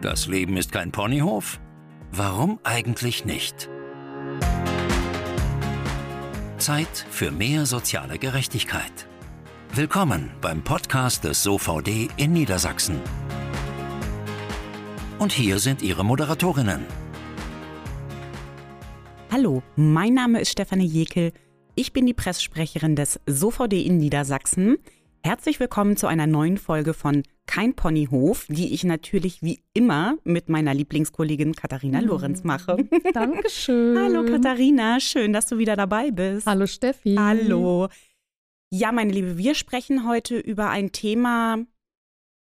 Das Leben ist kein Ponyhof? Warum eigentlich nicht? Zeit für mehr soziale Gerechtigkeit. Willkommen beim Podcast des SOVD in Niedersachsen. Und hier sind Ihre Moderatorinnen. Hallo, mein Name ist Stefanie Jekel. Ich bin die Presssprecherin des SOVD in Niedersachsen. Herzlich willkommen zu einer neuen Folge von Kein Ponyhof, die ich natürlich wie immer mit meiner Lieblingskollegin Katharina mhm. Lorenz mache. Dankeschön. Hallo Katharina, schön, dass du wieder dabei bist. Hallo Steffi. Hallo. Ja, meine Liebe, wir sprechen heute über ein Thema,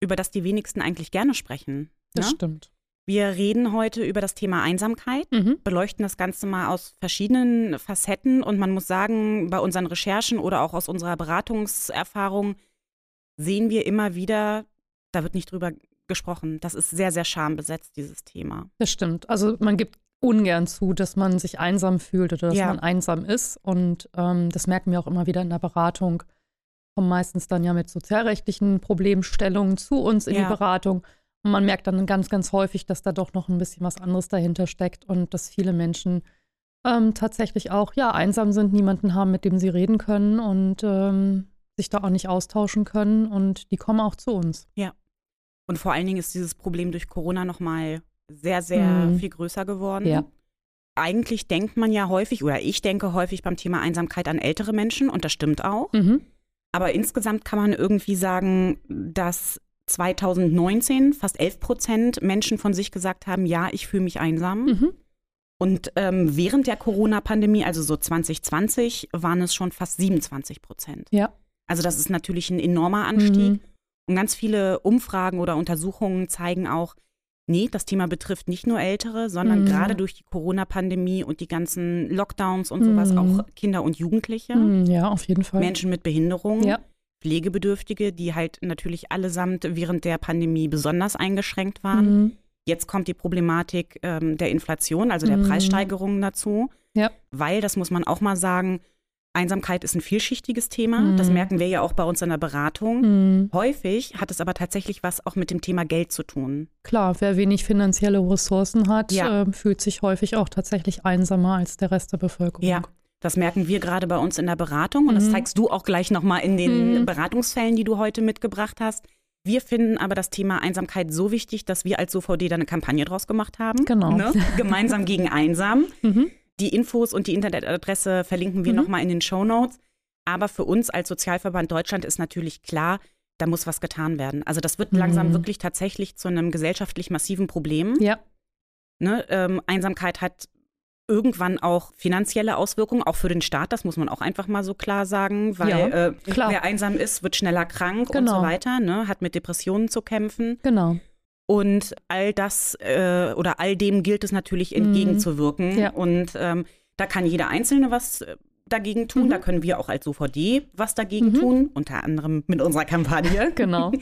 über das die wenigsten eigentlich gerne sprechen. Das ne? stimmt. Wir reden heute über das Thema Einsamkeit, mhm. beleuchten das Ganze mal aus verschiedenen Facetten und man muss sagen, bei unseren Recherchen oder auch aus unserer Beratungserfahrung sehen wir immer wieder, da wird nicht drüber gesprochen. Das ist sehr, sehr schambesetzt, dieses Thema. Das stimmt. Also man gibt ungern zu, dass man sich einsam fühlt oder dass ja. man einsam ist. Und ähm, das merken wir auch immer wieder in der Beratung. Kommen meistens dann ja mit sozialrechtlichen Problemstellungen zu uns in ja. die Beratung. Und man merkt dann ganz, ganz häufig, dass da doch noch ein bisschen was anderes dahinter steckt und dass viele Menschen ähm, tatsächlich auch ja einsam sind, niemanden haben, mit dem sie reden können und ähm, sich da auch nicht austauschen können und die kommen auch zu uns. Ja. Und vor allen Dingen ist dieses Problem durch Corona nochmal sehr, sehr mhm. viel größer geworden. Ja. Eigentlich denkt man ja häufig, oder ich denke häufig beim Thema Einsamkeit an ältere Menschen und das stimmt auch. Mhm. Aber insgesamt kann man irgendwie sagen, dass 2019 fast 11 Prozent Menschen von sich gesagt haben, ja, ich fühle mich einsam. Mhm. Und ähm, während der Corona-Pandemie, also so 2020, waren es schon fast 27 Prozent. Ja. Also das ist natürlich ein enormer Anstieg. Mhm. Und ganz viele Umfragen oder Untersuchungen zeigen auch, nee, das Thema betrifft nicht nur Ältere, sondern mhm. gerade durch die Corona-Pandemie und die ganzen Lockdowns und sowas mhm. auch Kinder und Jugendliche. Mhm, ja, auf jeden Fall. Menschen mit Behinderungen. Ja. Pflegebedürftige, die halt natürlich allesamt während der Pandemie besonders eingeschränkt waren. Mhm. Jetzt kommt die Problematik ähm, der Inflation, also der mhm. Preissteigerungen dazu. Ja. Weil, das muss man auch mal sagen, Einsamkeit ist ein vielschichtiges Thema. Mhm. Das merken wir ja auch bei uns in der Beratung. Mhm. Häufig hat es aber tatsächlich was auch mit dem Thema Geld zu tun. Klar, wer wenig finanzielle Ressourcen hat, ja. äh, fühlt sich häufig auch tatsächlich einsamer als der Rest der Bevölkerung. Ja. Das merken wir gerade bei uns in der Beratung und das mhm. zeigst du auch gleich nochmal in den mhm. Beratungsfällen, die du heute mitgebracht hast. Wir finden aber das Thema Einsamkeit so wichtig, dass wir als SOVD da eine Kampagne draus gemacht haben. Genau. Ne? Gemeinsam gegen Einsam. Mhm. Die Infos und die Internetadresse verlinken wir mhm. nochmal in den Show Notes. Aber für uns als Sozialverband Deutschland ist natürlich klar, da muss was getan werden. Also das wird mhm. langsam wirklich tatsächlich zu einem gesellschaftlich massiven Problem. Ja. Ne, ähm, Einsamkeit hat irgendwann auch finanzielle Auswirkungen, auch für den Staat, das muss man auch einfach mal so klar sagen, weil ja, äh, wer einsam ist, wird schneller krank genau. und so genau. weiter, ne, hat mit Depressionen zu kämpfen. Genau. Und all das äh, oder all dem gilt es natürlich mhm. entgegenzuwirken. Ja. Und ähm, da kann jeder Einzelne was äh, dagegen tun. Mhm. Da können wir auch als OVD was dagegen mhm. tun, unter anderem mit unserer Kampagne. Genau.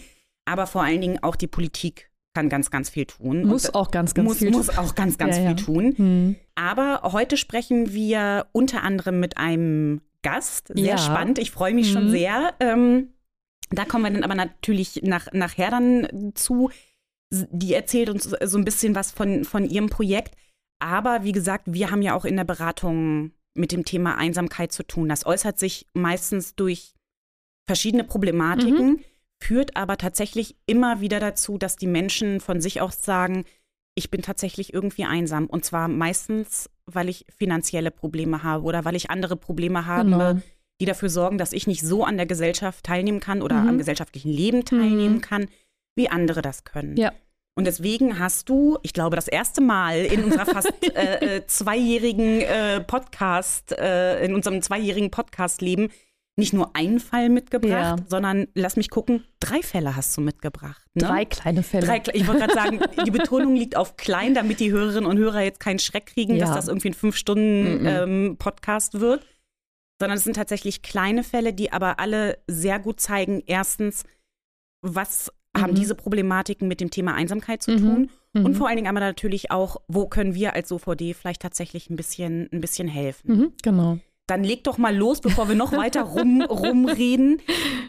Aber vor allen Dingen auch die Politik kann ganz, ganz viel tun. Muss Und, auch ganz, ganz muss, viel Muss auch ganz, ganz ja, viel ja. tun. Mhm. Aber heute sprechen wir unter anderem mit einem Gast. Sehr ja. spannend. Ich freue mich schon mhm. sehr. Ähm, da kommen wir dann aber natürlich nach, nachher dann zu die erzählt uns so ein bisschen was von, von ihrem Projekt. Aber wie gesagt, wir haben ja auch in der Beratung mit dem Thema Einsamkeit zu tun. Das äußert sich meistens durch verschiedene Problematiken, mhm. Führt aber tatsächlich immer wieder dazu, dass die Menschen von sich aus sagen, ich bin tatsächlich irgendwie einsam. Und zwar meistens, weil ich finanzielle Probleme habe oder weil ich andere Probleme habe, genau. die dafür sorgen, dass ich nicht so an der Gesellschaft teilnehmen kann oder mhm. am gesellschaftlichen Leben teilnehmen mhm. kann, wie andere das können. Ja. Und deswegen hast du, ich glaube, das erste Mal in unserer fast äh, äh, zweijährigen äh, Podcast, äh, in unserem zweijährigen Podcast-Leben nicht nur einen Fall mitgebracht, ja. sondern lass mich gucken, drei Fälle hast du mitgebracht. Ne? Drei kleine Fälle. Drei, ich wollte gerade sagen, die Betonung liegt auf klein, damit die Hörerinnen und Hörer jetzt keinen Schreck kriegen, ja. dass das irgendwie ein Fünf-Stunden-Podcast mm -mm. ähm, wird. Sondern es sind tatsächlich kleine Fälle, die aber alle sehr gut zeigen, erstens, was haben mhm. diese Problematiken mit dem Thema Einsamkeit zu mhm. tun. Mhm. Und vor allen Dingen aber natürlich auch, wo können wir als OVD vielleicht tatsächlich ein bisschen, ein bisschen helfen. Mhm, genau. Dann leg doch mal los, bevor wir noch weiter rum, rumreden.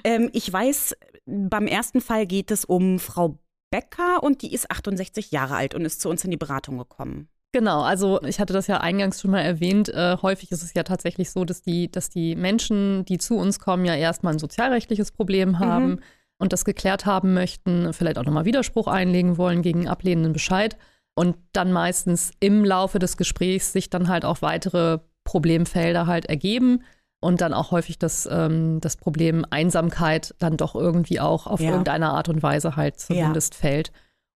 Ähm, ich weiß, beim ersten Fall geht es um Frau Becker und die ist 68 Jahre alt und ist zu uns in die Beratung gekommen. Genau, also ich hatte das ja eingangs schon mal erwähnt. Äh, häufig ist es ja tatsächlich so, dass die, dass die Menschen, die zu uns kommen, ja erstmal ein sozialrechtliches Problem haben mhm. und das geklärt haben möchten, vielleicht auch nochmal Widerspruch einlegen wollen gegen ablehnenden Bescheid und dann meistens im Laufe des Gesprächs sich dann halt auch weitere Problemfelder halt ergeben und dann auch häufig das, ähm, das Problem Einsamkeit dann doch irgendwie auch auf ja. irgendeine Art und Weise halt zumindest ja. fällt.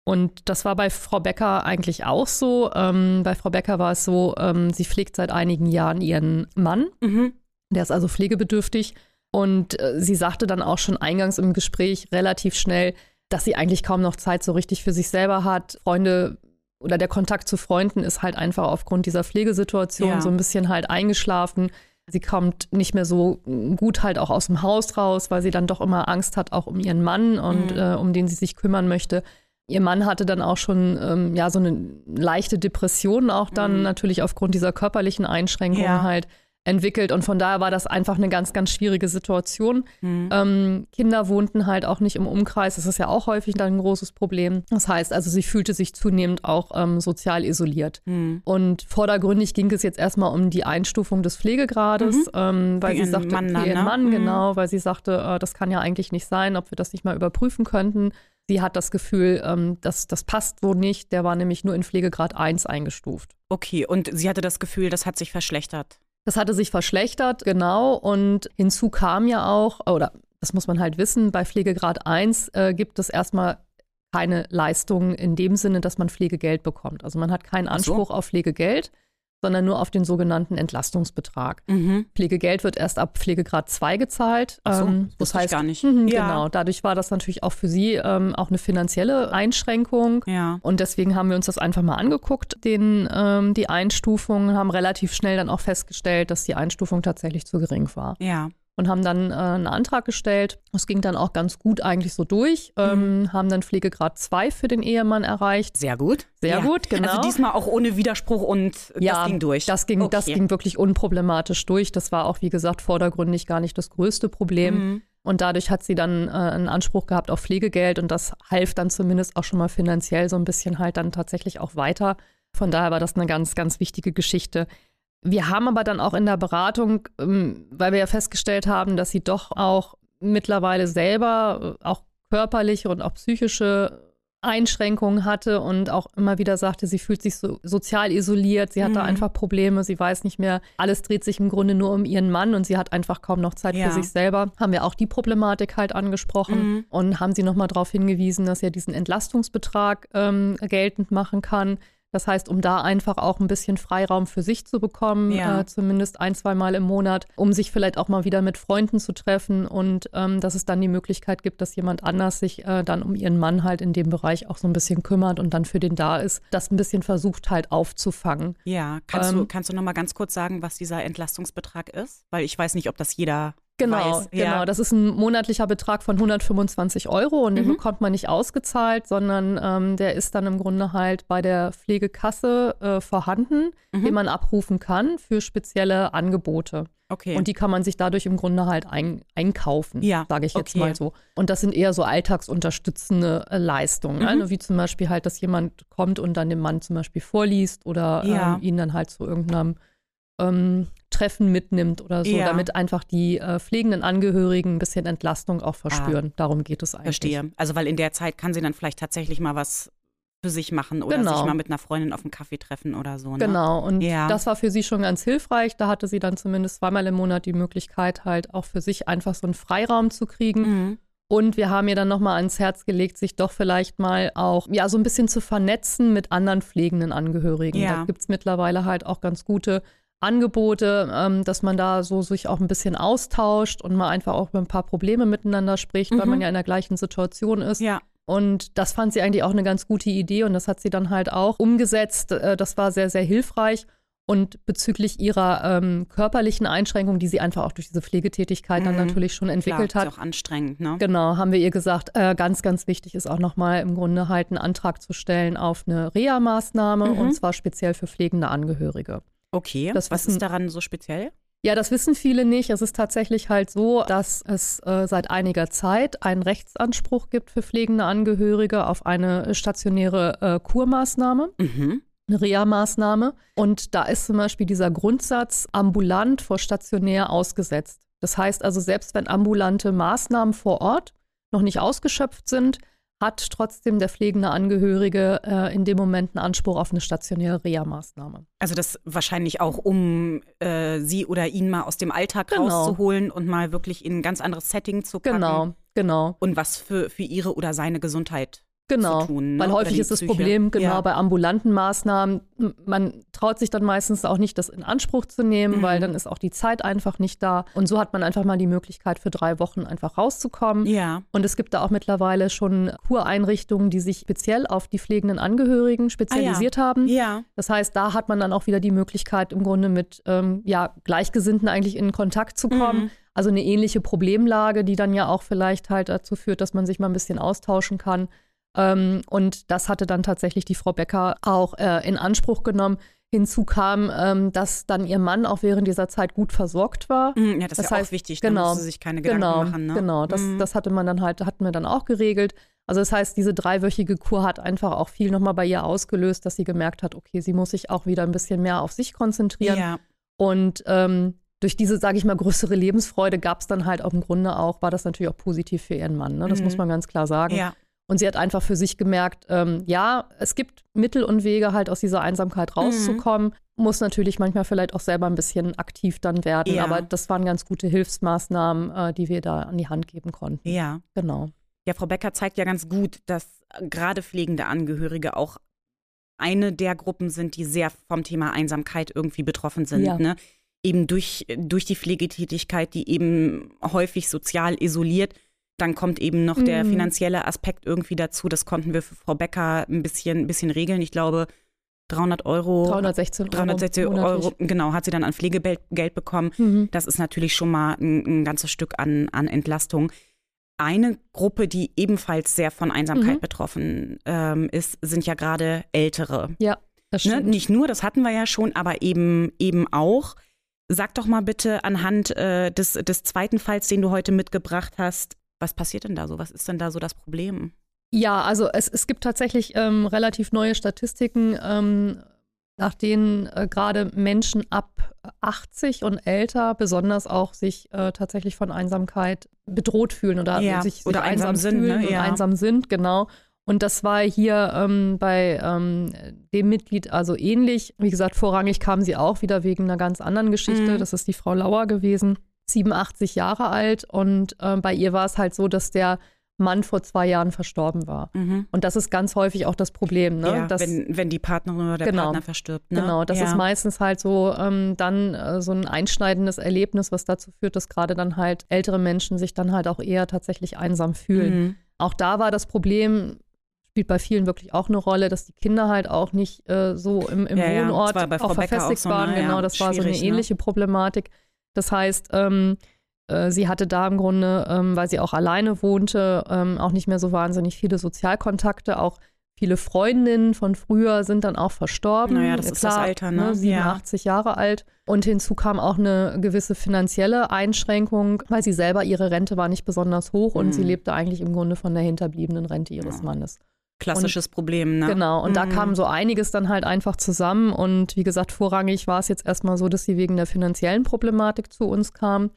Und das war bei Frau Becker eigentlich auch so. Ähm, bei Frau Becker war es so, ähm, sie pflegt seit einigen Jahren ihren Mann. Mhm. Der ist also pflegebedürftig. Und äh, sie sagte dann auch schon eingangs im Gespräch relativ schnell, dass sie eigentlich kaum noch Zeit so richtig für sich selber hat. Freunde oder der Kontakt zu Freunden ist halt einfach aufgrund dieser Pflegesituation ja. so ein bisschen halt eingeschlafen. Sie kommt nicht mehr so gut halt auch aus dem Haus raus, weil sie dann doch immer Angst hat, auch um ihren Mann und mhm. äh, um den sie sich kümmern möchte. Ihr Mann hatte dann auch schon ähm, ja so eine leichte Depression auch dann mhm. natürlich aufgrund dieser körperlichen Einschränkungen ja. halt entwickelt und von daher war das einfach eine ganz, ganz schwierige Situation. Mhm. Ähm, Kinder wohnten halt auch nicht im Umkreis, das ist ja auch häufig dann ein großes Problem. Das heißt also, sie fühlte sich zunehmend auch ähm, sozial isoliert. Mhm. Und vordergründig ging es jetzt erstmal um die Einstufung des Pflegegrades, mhm. ähm, weil sie sagte, Mann, okay, ne? Mann, mhm. genau, weil sie sagte, äh, das kann ja eigentlich nicht sein, ob wir das nicht mal überprüfen könnten. Sie hat das Gefühl, ähm, dass das passt wohl nicht. Der war nämlich nur in Pflegegrad 1 eingestuft. Okay, und sie hatte das Gefühl, das hat sich verschlechtert. Das hatte sich verschlechtert, genau. Und hinzu kam ja auch, oder das muss man halt wissen, bei Pflegegrad 1 äh, gibt es erstmal keine Leistung in dem Sinne, dass man Pflegegeld bekommt. Also man hat keinen Anspruch so. auf Pflegegeld sondern nur auf den sogenannten Entlastungsbetrag. Mhm. Pflegegeld wird erst ab Pflegegrad 2 gezahlt. Ach so, ähm, das heißt gar nicht. Mh, ja. Genau, dadurch war das natürlich auch für sie ähm, auch eine finanzielle Einschränkung. Ja. Und deswegen haben wir uns das einfach mal angeguckt, den, ähm, die Einstufung, haben relativ schnell dann auch festgestellt, dass die Einstufung tatsächlich zu gering war. Ja und haben dann äh, einen Antrag gestellt. Das ging dann auch ganz gut eigentlich so durch. Ähm, mhm. Haben dann Pflegegrad 2 für den Ehemann erreicht. Sehr gut. Sehr ja. gut, genau. Also diesmal auch ohne Widerspruch und ja, das ging durch. Das ging, okay. das ging wirklich unproblematisch durch. Das war auch, wie gesagt, vordergründig gar nicht das größte Problem. Mhm. Und dadurch hat sie dann äh, einen Anspruch gehabt auf Pflegegeld und das half dann zumindest auch schon mal finanziell so ein bisschen halt dann tatsächlich auch weiter. Von daher war das eine ganz, ganz wichtige Geschichte. Wir haben aber dann auch in der Beratung, ähm, weil wir ja festgestellt haben, dass sie doch auch mittlerweile selber äh, auch körperliche und auch psychische Einschränkungen hatte und auch immer wieder sagte, sie fühlt sich so sozial isoliert, sie hat mhm. da einfach Probleme, sie weiß nicht mehr, alles dreht sich im Grunde nur um ihren Mann und sie hat einfach kaum noch Zeit ja. für sich selber. Haben wir auch die Problematik halt angesprochen mhm. und haben sie nochmal darauf hingewiesen, dass er diesen Entlastungsbetrag ähm, geltend machen kann das heißt, um da einfach auch ein bisschen Freiraum für sich zu bekommen, ja. äh, zumindest ein, zwei Mal im Monat, um sich vielleicht auch mal wieder mit Freunden zu treffen und ähm, dass es dann die Möglichkeit gibt, dass jemand anders sich äh, dann um ihren Mann halt in dem Bereich auch so ein bisschen kümmert und dann für den da ist, das ein bisschen versucht halt aufzufangen. Ja, kannst ähm, du, kannst du noch mal ganz kurz sagen, was dieser Entlastungsbetrag ist? Weil ich weiß nicht, ob das jeder Genau, weiß. genau. Das ist ein monatlicher Betrag von 125 Euro und mhm. den bekommt man nicht ausgezahlt, sondern ähm, der ist dann im Grunde halt bei der Pflegekasse äh, vorhanden, mhm. den man abrufen kann für spezielle Angebote. Okay. Und die kann man sich dadurch im Grunde halt ein, einkaufen, ja. sage ich jetzt okay. mal so. Und das sind eher so alltagsunterstützende äh, Leistungen, mhm. also wie zum Beispiel halt, dass jemand kommt und dann dem Mann zum Beispiel vorliest oder ja. ähm, ihn dann halt zu irgendeinem ähm, Treffen mitnimmt oder so, ja. damit einfach die äh, pflegenden Angehörigen ein bisschen Entlastung auch verspüren. Ah, Darum geht es eigentlich. Verstehe. Also weil in der Zeit kann sie dann vielleicht tatsächlich mal was für sich machen oder genau. sich mal mit einer Freundin auf einen Kaffee treffen oder so. Ne? Genau, und ja. das war für sie schon ganz hilfreich. Da hatte sie dann zumindest zweimal im Monat die Möglichkeit, halt auch für sich einfach so einen Freiraum zu kriegen. Mhm. Und wir haben ihr dann nochmal ans Herz gelegt, sich doch vielleicht mal auch, ja, so ein bisschen zu vernetzen mit anderen pflegenden Angehörigen. Ja. Da gibt es mittlerweile halt auch ganz gute Angebote, ähm, dass man da so sich auch ein bisschen austauscht und mal einfach auch über ein paar Probleme miteinander spricht, mhm. weil man mhm. ja in der gleichen Situation ist. Ja. Und das fand sie eigentlich auch eine ganz gute Idee und das hat sie dann halt auch umgesetzt. Äh, das war sehr, sehr hilfreich. Und bezüglich ihrer ähm, körperlichen Einschränkung, die sie einfach auch durch diese Pflegetätigkeit mhm. dann natürlich schon entwickelt Klar, hat. Ist auch anstrengend, ne? Genau, haben wir ihr gesagt, äh, ganz, ganz wichtig ist auch nochmal im Grunde halt einen Antrag zu stellen auf eine Reha-Maßnahme mhm. und zwar speziell für pflegende Angehörige. Okay, das was ist daran so speziell? Ja, das wissen viele nicht. Es ist tatsächlich halt so, dass es äh, seit einiger Zeit einen Rechtsanspruch gibt für pflegende Angehörige auf eine stationäre äh, Kurmaßnahme. Mhm. Eine Reha-Maßnahme. Und da ist zum Beispiel dieser Grundsatz ambulant vor stationär ausgesetzt. Das heißt also, selbst wenn ambulante Maßnahmen vor Ort noch nicht ausgeschöpft sind, hat trotzdem der pflegende Angehörige äh, in dem Moment einen Anspruch auf eine stationäre Reha-Maßnahme. Also das wahrscheinlich auch, um äh, sie oder ihn mal aus dem Alltag genau. rauszuholen und mal wirklich in ein ganz anderes Setting zu packen. Genau, genau. Und was für, für ihre oder seine Gesundheit Genau, tun, ne? weil häufig ist das Psyche. Problem genau ja. bei ambulanten Maßnahmen, man traut sich dann meistens auch nicht, das in Anspruch zu nehmen, mhm. weil dann ist auch die Zeit einfach nicht da. Und so hat man einfach mal die Möglichkeit, für drei Wochen einfach rauszukommen. Ja. Und es gibt da auch mittlerweile schon Kureinrichtungen, die sich speziell auf die pflegenden Angehörigen spezialisiert ah, ja. haben. Ja. Das heißt, da hat man dann auch wieder die Möglichkeit, im Grunde mit ähm, ja, Gleichgesinnten eigentlich in Kontakt zu kommen. Mhm. Also eine ähnliche Problemlage, die dann ja auch vielleicht halt dazu führt, dass man sich mal ein bisschen austauschen kann. Ähm, und das hatte dann tatsächlich die Frau Becker auch äh, in Anspruch genommen. Hinzu kam, ähm, dass dann ihr Mann auch während dieser Zeit gut versorgt war. Mm, ja, das, das ist ja heißt, auch wichtig, da genau, musste sich keine Gedanken genau, machen. Ne? Genau, das, mm. das hatte man dann halt, hatten wir dann auch geregelt. Also das heißt, diese dreiwöchige Kur hat einfach auch viel nochmal bei ihr ausgelöst, dass sie gemerkt hat, okay, sie muss sich auch wieder ein bisschen mehr auf sich konzentrieren. Ja. Und ähm, durch diese, sage ich mal, größere Lebensfreude gab es dann halt auch im Grunde auch, war das natürlich auch positiv für ihren Mann. Ne? Das mhm. muss man ganz klar sagen. Ja. Und sie hat einfach für sich gemerkt, ähm, ja, es gibt Mittel und Wege, halt aus dieser Einsamkeit rauszukommen. Mhm. Muss natürlich manchmal vielleicht auch selber ein bisschen aktiv dann werden. Ja. Aber das waren ganz gute Hilfsmaßnahmen, äh, die wir da an die Hand geben konnten. Ja. Genau. Ja, Frau Becker zeigt ja ganz gut, dass gerade pflegende Angehörige auch eine der Gruppen sind, die sehr vom Thema Einsamkeit irgendwie betroffen sind. Ja. Ne? Eben durch, durch die Pflegetätigkeit, die eben häufig sozial isoliert dann kommt eben noch mhm. der finanzielle Aspekt irgendwie dazu. Das konnten wir für Frau Becker ein bisschen, ein bisschen regeln. Ich glaube, 300 Euro. 316 Euro. 316 Euro, genau, hat sie dann an Pflegegeld bekommen. Mhm. Das ist natürlich schon mal ein, ein, ganzes Stück an, an Entlastung. Eine Gruppe, die ebenfalls sehr von Einsamkeit mhm. betroffen ähm, ist, sind ja gerade Ältere. Ja, das ne, stimmt. Ne? Nicht nur, das hatten wir ja schon, aber eben, eben auch. Sag doch mal bitte anhand äh, des, des zweiten Falls, den du heute mitgebracht hast, was passiert denn da so? Was ist denn da so das Problem? Ja, also es, es gibt tatsächlich ähm, relativ neue Statistiken, ähm, nach denen äh, gerade Menschen ab 80 und älter besonders auch sich äh, tatsächlich von Einsamkeit bedroht fühlen oder ja, sich, sich oder einsam, einsam sind, fühlen ne? ja. einsam sind, genau. Und das war hier ähm, bei ähm, dem Mitglied also ähnlich. Wie gesagt, vorrangig kam sie auch wieder wegen einer ganz anderen Geschichte. Mhm. Das ist die Frau Lauer gewesen. 87 Jahre alt und äh, bei ihr war es halt so, dass der Mann vor zwei Jahren verstorben war. Mhm. Und das ist ganz häufig auch das Problem. Ne? Ja, dass, wenn, wenn die Partnerin oder der genau, Partner verstirbt. Ne? Genau, das ja. ist meistens halt so ähm, dann äh, so ein einschneidendes Erlebnis, was dazu führt, dass gerade dann halt ältere Menschen sich dann halt auch eher tatsächlich einsam fühlen. Mhm. Auch da war das Problem, spielt bei vielen wirklich auch eine Rolle, dass die Kinder halt auch nicht äh, so im, im ja, Wohnort auch verfestigt auch so waren. Eine, genau, das war so eine ne? ähnliche ne? Problematik. Das heißt, ähm, äh, sie hatte da im Grunde, ähm, weil sie auch alleine wohnte, ähm, auch nicht mehr so wahnsinnig viele Sozialkontakte. Auch viele Freundinnen von früher sind dann auch verstorben. Naja, das Klar, ist das Alter, ne? ne 87 ja. Jahre alt. Und hinzu kam auch eine gewisse finanzielle Einschränkung, weil sie selber, ihre Rente war nicht besonders hoch mhm. und sie mhm. lebte eigentlich im Grunde von der hinterbliebenen Rente ihres ja. Mannes. Klassisches und, Problem, ne? Genau, und mhm. da kam so einiges dann halt einfach zusammen. Und wie gesagt, vorrangig war es jetzt erstmal so, dass sie wegen der finanziellen Problematik zu uns kam.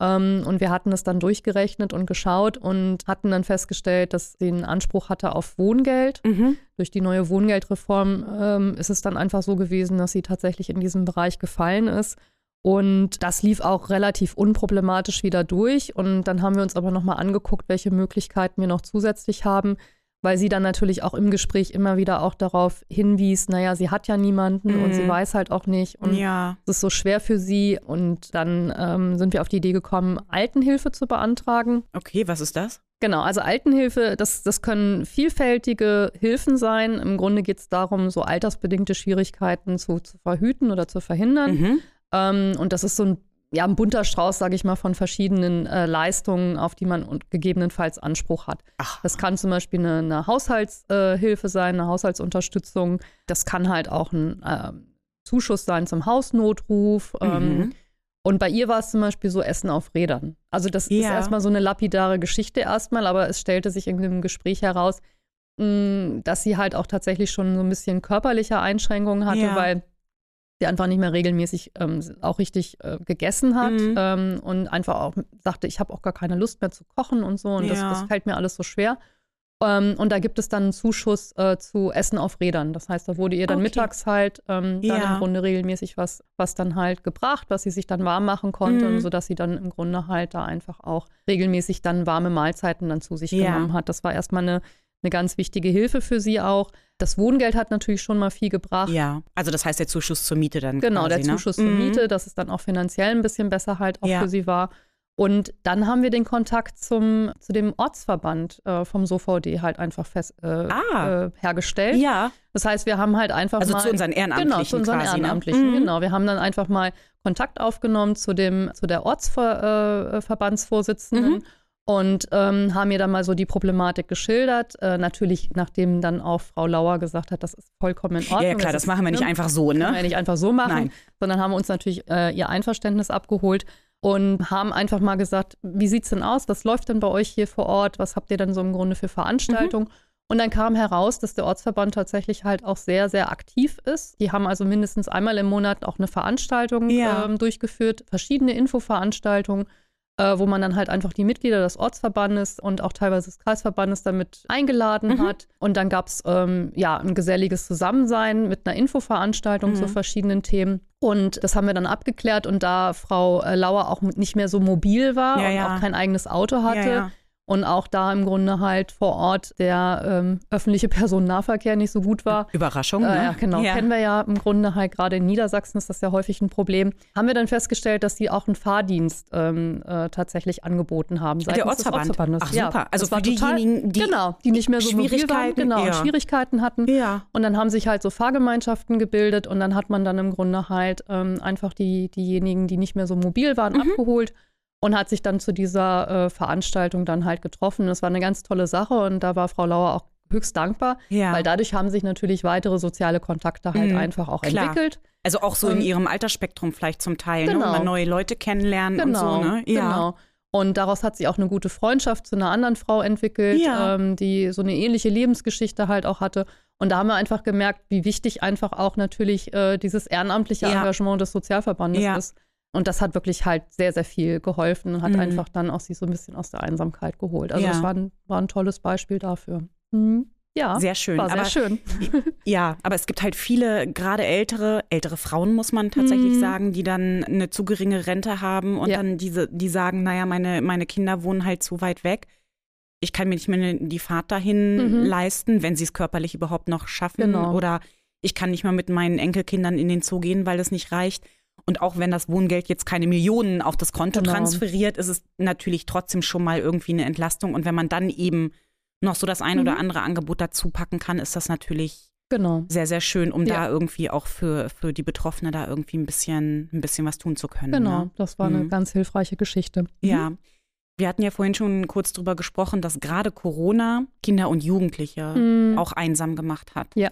Ähm, und wir hatten es dann durchgerechnet und geschaut und hatten dann festgestellt, dass sie einen Anspruch hatte auf Wohngeld. Mhm. Durch die neue Wohngeldreform ähm, ist es dann einfach so gewesen, dass sie tatsächlich in diesem Bereich gefallen ist. Und das lief auch relativ unproblematisch wieder durch. Und dann haben wir uns aber nochmal angeguckt, welche Möglichkeiten wir noch zusätzlich haben weil sie dann natürlich auch im Gespräch immer wieder auch darauf hinwies, naja, sie hat ja niemanden mhm. und sie mhm. weiß halt auch nicht und ja. es ist so schwer für sie und dann ähm, sind wir auf die Idee gekommen, Altenhilfe zu beantragen. Okay, was ist das? Genau, also Altenhilfe, das, das können vielfältige Hilfen sein. Im Grunde geht es darum, so altersbedingte Schwierigkeiten zu, zu verhüten oder zu verhindern. Mhm. Ähm, und das ist so ein ja, ein bunter Strauß, sage ich mal, von verschiedenen äh, Leistungen, auf die man gegebenenfalls Anspruch hat. Ach. Das kann zum Beispiel eine, eine Haushaltshilfe äh, sein, eine Haushaltsunterstützung. Das kann halt auch ein äh, Zuschuss sein zum Hausnotruf. Ähm, mhm. Und bei ihr war es zum Beispiel so Essen auf Rädern. Also das ja. ist erstmal so eine lapidare Geschichte erstmal, aber es stellte sich in dem Gespräch heraus, mh, dass sie halt auch tatsächlich schon so ein bisschen körperliche Einschränkungen hatte, ja. weil sie einfach nicht mehr regelmäßig ähm, auch richtig äh, gegessen hat mhm. ähm, und einfach auch sagte, ich habe auch gar keine Lust mehr zu kochen und so und ja. das, das, fällt mir alles so schwer. Ähm, und da gibt es dann einen Zuschuss äh, zu Essen auf Rädern. Das heißt, da wurde ihr dann okay. mittags halt ähm, ja. dann im Grunde regelmäßig was, was dann halt gebracht, was sie sich dann warm machen konnte, mhm. sodass sie dann im Grunde halt da einfach auch regelmäßig dann warme Mahlzeiten dann zu sich ja. genommen hat. Das war erstmal eine, eine ganz wichtige Hilfe für sie auch. Das Wohngeld hat natürlich schon mal viel gebracht. Ja, also das heißt der Zuschuss zur Miete dann. Genau, quasi, der ne? Zuschuss ne? zur mhm. Miete, dass es dann auch finanziell ein bisschen besser halt auch ja. für sie war. Und dann haben wir den Kontakt zum, zu dem Ortsverband äh, vom SOVD halt einfach fest, äh, ah. äh, hergestellt. Ja. Das heißt, wir haben halt einfach also mal. Also zu unseren Ehrenamtlichen. Genau, zu unseren quasi, ne? Ehrenamtlichen, ne? genau. Wir haben dann einfach mal Kontakt aufgenommen zu, dem, zu der Ortsverbandsvorsitzenden. Äh, mhm und ähm, haben mir dann mal so die Problematik geschildert. Äh, natürlich, nachdem dann auch Frau Lauer gesagt hat, das ist vollkommen in Ordnung. Ja, ja klar, das, das machen wir nicht einfach so, ne? Können wir nicht einfach so machen, Nein. sondern haben uns natürlich äh, ihr Einverständnis abgeholt und haben einfach mal gesagt, wie sieht es denn aus? Was läuft denn bei euch hier vor Ort? Was habt ihr denn so im Grunde für Veranstaltungen? Mhm. Und dann kam heraus, dass der Ortsverband tatsächlich halt auch sehr, sehr aktiv ist. Die haben also mindestens einmal im Monat auch eine Veranstaltung ja. ähm, durchgeführt, verschiedene Infoveranstaltungen äh, wo man dann halt einfach die Mitglieder des Ortsverbandes und auch teilweise des Kreisverbandes damit eingeladen mhm. hat. Und dann gab es ähm, ja ein geselliges Zusammensein mit einer Infoveranstaltung mhm. zu verschiedenen Themen. Und das haben wir dann abgeklärt. Und da Frau äh, Lauer auch nicht mehr so mobil war ja, und ja. auch kein eigenes Auto hatte, ja, und auch da im Grunde halt vor Ort der ähm, öffentliche Personennahverkehr nicht so gut war. Überraschung, äh, ne? Ja, genau. Ja. Kennen wir ja im Grunde halt gerade in Niedersachsen ist das ja häufig ein Problem. Haben wir dann festgestellt, dass die auch einen Fahrdienst ähm, äh, tatsächlich angeboten haben. Der Ortsverband. Ach super. Ja, also für diejenigen, die genau, die nicht mehr so mobil waren, genau, ja. Schwierigkeiten hatten. Ja. Und dann haben sich halt so Fahrgemeinschaften gebildet und dann hat man dann im Grunde halt ähm, einfach die, diejenigen, die nicht mehr so mobil waren, mhm. abgeholt und hat sich dann zu dieser äh, Veranstaltung dann halt getroffen. Das war eine ganz tolle Sache und da war Frau Lauer auch höchst dankbar, ja. weil dadurch haben sich natürlich weitere soziale Kontakte halt mhm, einfach auch klar. entwickelt. Also auch so in ihrem Altersspektrum vielleicht zum Teil, ne? genau. ne? neue Leute kennenlernen genau, und so, ne? Ja. Genau. Und daraus hat sich auch eine gute Freundschaft zu einer anderen Frau entwickelt, ja. ähm, die so eine ähnliche Lebensgeschichte halt auch hatte. Und da haben wir einfach gemerkt, wie wichtig einfach auch natürlich äh, dieses ehrenamtliche ja. Engagement des Sozialverbandes ist. Und das hat wirklich halt sehr, sehr viel geholfen und hat mhm. einfach dann auch sie so ein bisschen aus der Einsamkeit geholt. Also ja. das war ein, war ein tolles Beispiel dafür. Mhm. Ja, sehr schön. War sehr aber, schön. Ja, aber es gibt halt viele, gerade ältere, ältere Frauen, muss man tatsächlich mhm. sagen, die dann eine zu geringe Rente haben und ja. dann diese, die sagen, naja, meine, meine Kinder wohnen halt zu weit weg. Ich kann mir nicht mehr die Fahrt dahin mhm. leisten, wenn sie es körperlich überhaupt noch schaffen. Genau. Oder ich kann nicht mal mit meinen Enkelkindern in den Zoo gehen, weil das nicht reicht. Und auch wenn das Wohngeld jetzt keine Millionen auf das Konto genau. transferiert, ist es natürlich trotzdem schon mal irgendwie eine Entlastung. Und wenn man dann eben noch so das ein mhm. oder andere Angebot dazu packen kann, ist das natürlich genau. sehr, sehr schön, um ja. da irgendwie auch für, für die Betroffene da irgendwie ein bisschen, ein bisschen was tun zu können. Genau, ne? das war mhm. eine ganz hilfreiche Geschichte. Mhm. Ja. Wir hatten ja vorhin schon kurz drüber gesprochen, dass gerade Corona Kinder und Jugendliche mhm. auch einsam gemacht hat. Ja.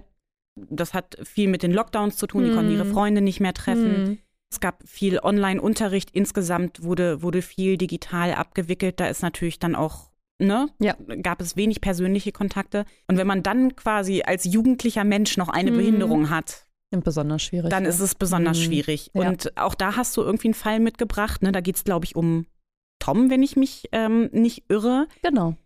Das hat viel mit den Lockdowns zu tun, die konnten ihre mhm. Freunde nicht mehr treffen. Es gab viel Online-Unterricht. Insgesamt wurde, wurde viel digital abgewickelt. Da ist natürlich dann auch, ne? Ja. Gab es wenig persönliche Kontakte. Und wenn man dann quasi als jugendlicher Mensch noch eine mhm. Behinderung hat, besonders schwierig. Dann ja. ist es besonders mhm. schwierig. Ja. Und auch da hast du irgendwie einen Fall mitgebracht. Ne? Da geht es, glaube ich, um Tom, wenn ich mich ähm, nicht irre. Genau.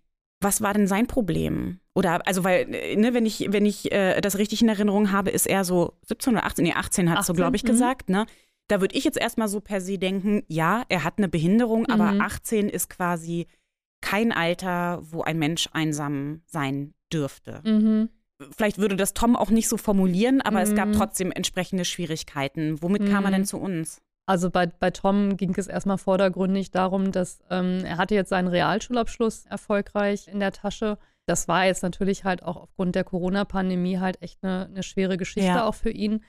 Was war denn sein Problem? Oder, also, weil, ne, wenn ich, wenn ich äh, das richtig in Erinnerung habe, ist er so 17 oder 18, nee, 18 hat so, glaube ich, mhm. gesagt, ne? Da würde ich jetzt erstmal so per se denken, ja, er hat eine Behinderung, mhm. aber 18 ist quasi kein Alter, wo ein Mensch einsam sein dürfte. Mhm. Vielleicht würde das Tom auch nicht so formulieren, aber mhm. es gab mhm. trotzdem entsprechende Schwierigkeiten. Womit kam er denn mhm. zu uns? Also bei, bei Tom ging es erstmal vordergründig darum, dass ähm, er hatte jetzt seinen Realschulabschluss erfolgreich in der Tasche. Das war jetzt natürlich halt auch aufgrund der Corona-Pandemie halt echt eine, eine schwere Geschichte ja. auch für ihn.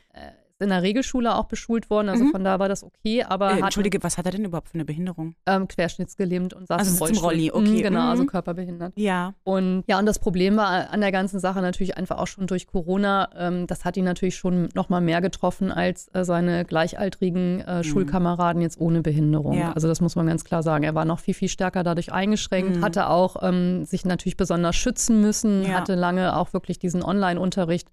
In der Regelschule auch beschult worden, also mhm. von da war das okay. Aber äh, Entschuldige, hatte, was hat er denn überhaupt für eine Behinderung? Ähm, querschnittsgelähmt und saß also im Rollstuhl. Zum Rolli, okay. Mhm, genau, also mhm. körperbehindert. Ja. Und ja, und das Problem war an der ganzen Sache natürlich einfach auch schon durch Corona. Ähm, das hat ihn natürlich schon noch mal mehr getroffen als äh, seine gleichaltrigen äh, mhm. Schulkameraden jetzt ohne Behinderung. Ja. Also das muss man ganz klar sagen. Er war noch viel, viel stärker dadurch eingeschränkt, mhm. hatte auch ähm, sich natürlich besonders schützen müssen, ja. hatte lange auch wirklich diesen Online-Unterricht.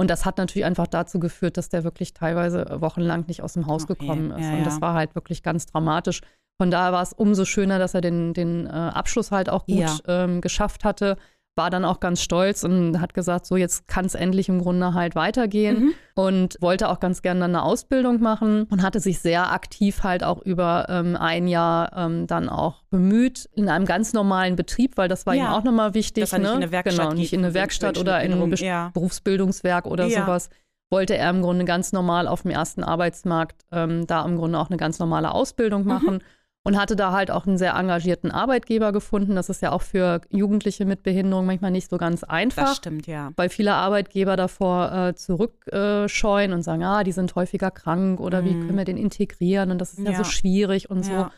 Und das hat natürlich einfach dazu geführt, dass der wirklich teilweise wochenlang nicht aus dem Haus okay. gekommen ist. Ja, und das war halt wirklich ganz dramatisch. Von daher war es umso schöner, dass er den, den äh, Abschluss halt auch gut ähm, geschafft hatte war dann auch ganz stolz und hat gesagt, so jetzt kann es endlich im Grunde halt weitergehen mhm. und wollte auch ganz gerne dann eine Ausbildung machen und hatte sich sehr aktiv halt auch über ähm, ein Jahr ähm, dann auch bemüht in einem ganz normalen Betrieb, weil das war ja. ihm auch nochmal wichtig. Dass er nicht ne? in eine Werkstatt genau, nicht in eine Werkstatt oder in ein ja. Berufsbildungswerk oder ja. sowas wollte er im Grunde ganz normal auf dem ersten Arbeitsmarkt ähm, da im Grunde auch eine ganz normale Ausbildung mhm. machen. Mhm und hatte da halt auch einen sehr engagierten Arbeitgeber gefunden. Das ist ja auch für Jugendliche mit Behinderung manchmal nicht so ganz einfach. Das stimmt, ja. Weil viele Arbeitgeber davor äh, zurückscheuen äh, und sagen, ah, die sind häufiger krank oder mhm. wie können wir den integrieren und das ist ja, ja so schwierig und ja. so.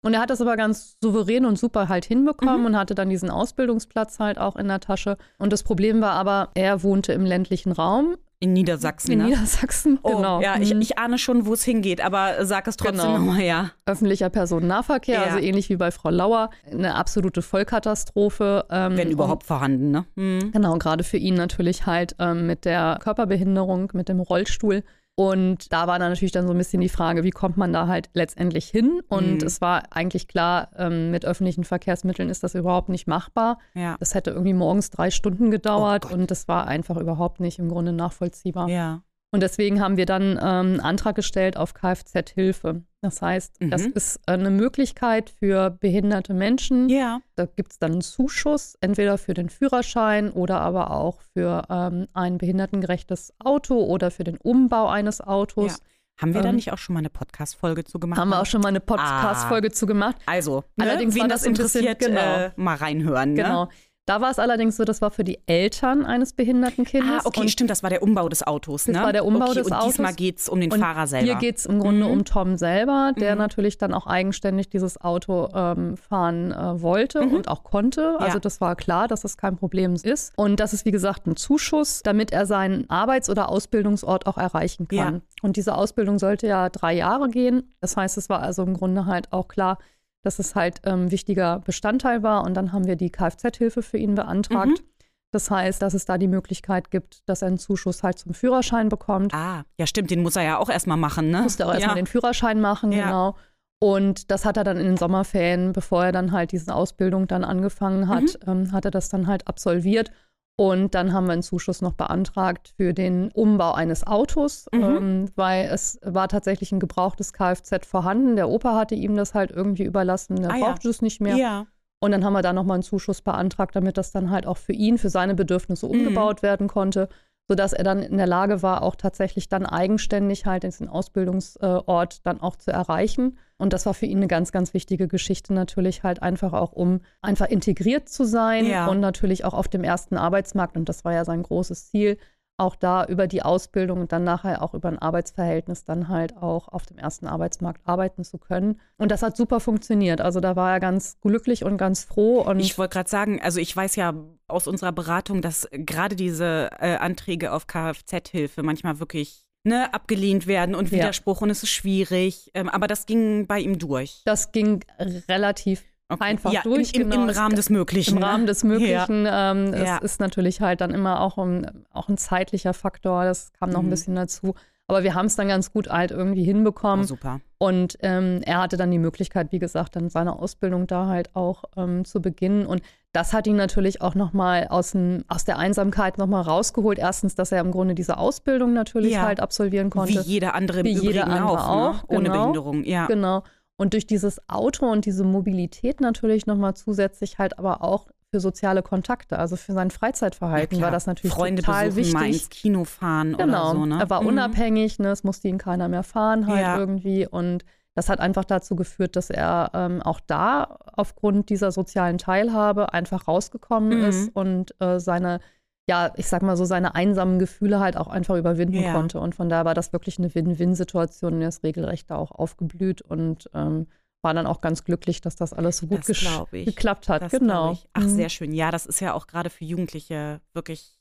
Und er hat das aber ganz souverän und super halt hinbekommen mhm. und hatte dann diesen Ausbildungsplatz halt auch in der Tasche. Und das Problem war aber, er wohnte im ländlichen Raum, in Niedersachsen. In ne? Niedersachsen, oh, genau. Ja, ich, mhm. ich ahne schon, wo es hingeht, aber sag es trotzdem genau. nochmal, ja. Öffentlicher Personennahverkehr, ja. also ähnlich wie bei Frau Lauer, eine absolute Vollkatastrophe. Ähm, Wenn überhaupt vorhanden, ne? Mhm. Genau, gerade für ihn natürlich halt ähm, mit der Körperbehinderung, mit dem Rollstuhl. Und da war dann natürlich dann so ein bisschen die Frage, wie kommt man da halt letztendlich hin? Und mhm. es war eigentlich klar, ähm, mit öffentlichen Verkehrsmitteln ist das überhaupt nicht machbar. Ja. Das hätte irgendwie morgens drei Stunden gedauert oh und das war einfach überhaupt nicht im Grunde nachvollziehbar. Ja. Und deswegen haben wir dann ähm, einen Antrag gestellt auf Kfz-Hilfe. Das heißt, mhm. das ist eine Möglichkeit für behinderte Menschen. Ja. Da gibt es dann einen Zuschuss, entweder für den Führerschein oder aber auch für ähm, ein behindertengerechtes Auto oder für den Umbau eines Autos. Ja. Haben wir da ähm, nicht auch schon mal eine Podcast-Folge zu gemacht? Haben wir auch schon mal eine Podcast-Folge ah. zu gemacht. Also, ne, allerdings wen das, das interessiert, genau. äh, mal reinhören. Ne? Da war es allerdings so, das war für die Eltern eines behinderten Kindes. Ah, okay, und stimmt, das war der Umbau des Autos, ne? Das war der Umbau okay, des und Autos. diesmal geht es um den und Fahrer selber. Hier geht es im Grunde mhm. um Tom selber, der mhm. natürlich dann auch eigenständig dieses Auto ähm, fahren äh, wollte mhm. und auch konnte. Also ja. das war klar, dass das kein Problem ist. Und das ist, wie gesagt, ein Zuschuss, damit er seinen Arbeits- oder Ausbildungsort auch erreichen kann. Ja. Und diese Ausbildung sollte ja drei Jahre gehen. Das heißt, es war also im Grunde halt auch klar, dass es halt ähm, wichtiger Bestandteil war. Und dann haben wir die Kfz-Hilfe für ihn beantragt. Mhm. Das heißt, dass es da die Möglichkeit gibt, dass er einen Zuschuss halt zum Führerschein bekommt. Ah, ja, stimmt, den muss er ja auch erstmal machen, ne? Muss er auch erstmal den Führerschein machen, ja. genau. Und das hat er dann in den Sommerferien, bevor er dann halt diese Ausbildung dann angefangen hat, mhm. ähm, hat er das dann halt absolviert. Und dann haben wir einen Zuschuss noch beantragt für den Umbau eines Autos, mhm. ähm, weil es war tatsächlich ein gebrauchtes Kfz vorhanden. Der Opa hatte ihm das halt irgendwie überlassen, der ah, brauchte ja. es nicht mehr. Ja. Und dann haben wir da nochmal einen Zuschuss beantragt, damit das dann halt auch für ihn, für seine Bedürfnisse mhm. umgebaut mhm. werden konnte sodass er dann in der Lage war, auch tatsächlich dann eigenständig halt diesen Ausbildungsort dann auch zu erreichen. Und das war für ihn eine ganz, ganz wichtige Geschichte natürlich halt einfach auch, um einfach integriert zu sein ja. und natürlich auch auf dem ersten Arbeitsmarkt, und das war ja sein großes Ziel, auch da über die Ausbildung und dann nachher auch über ein Arbeitsverhältnis dann halt auch auf dem ersten Arbeitsmarkt arbeiten zu können. Und das hat super funktioniert. Also da war er ganz glücklich und ganz froh. Und ich wollte gerade sagen, also ich weiß ja aus unserer Beratung, dass gerade diese äh, Anträge auf Kfz-Hilfe manchmal wirklich ne, abgelehnt werden und Widerspruch ja. und es ist schwierig. Ähm, aber das ging bei ihm durch. Das ging relativ Okay. einfach ja, durch. Im, im, im, Rahmen des Möglichen. Im ne? Rahmen des Möglichen. Ja. Ähm, es ja. ist natürlich halt dann immer auch ein, auch ein zeitlicher Faktor, das kam noch mhm. ein bisschen dazu. Aber wir haben es dann ganz gut halt irgendwie hinbekommen. Oh, super. Und ähm, er hatte dann die Möglichkeit, wie gesagt, dann seine Ausbildung da halt auch ähm, zu beginnen. Und das hat ihn natürlich auch nochmal aus, aus der Einsamkeit nochmal rausgeholt. Erstens, dass er im Grunde diese Ausbildung natürlich ja. halt absolvieren konnte. Wie jeder andere im wie Übrigen jeder andere auch, auch ne? ohne genau. Behinderung. Ja. Genau. Und durch dieses Auto und diese Mobilität natürlich nochmal zusätzlich halt aber auch für soziale Kontakte, also für sein Freizeitverhalten war das natürlich Freunde total besuchen, wichtig. Mal ins Kino fahren genau. oder so. Ne? Er war mhm. unabhängig, ne? es musste ihn keiner mehr fahren halt ja. irgendwie und das hat einfach dazu geführt, dass er ähm, auch da aufgrund dieser sozialen Teilhabe einfach rausgekommen mhm. ist und äh, seine ja, ich sag mal so, seine einsamen Gefühle halt auch einfach überwinden ja. konnte. Und von daher war das wirklich eine Win-Win-Situation und er ist regelrecht da auch aufgeblüht und ähm, war dann auch ganz glücklich, dass das alles so gut geklappt hat. Das genau. Ach, mhm. sehr schön. Ja, das ist ja auch gerade für Jugendliche wirklich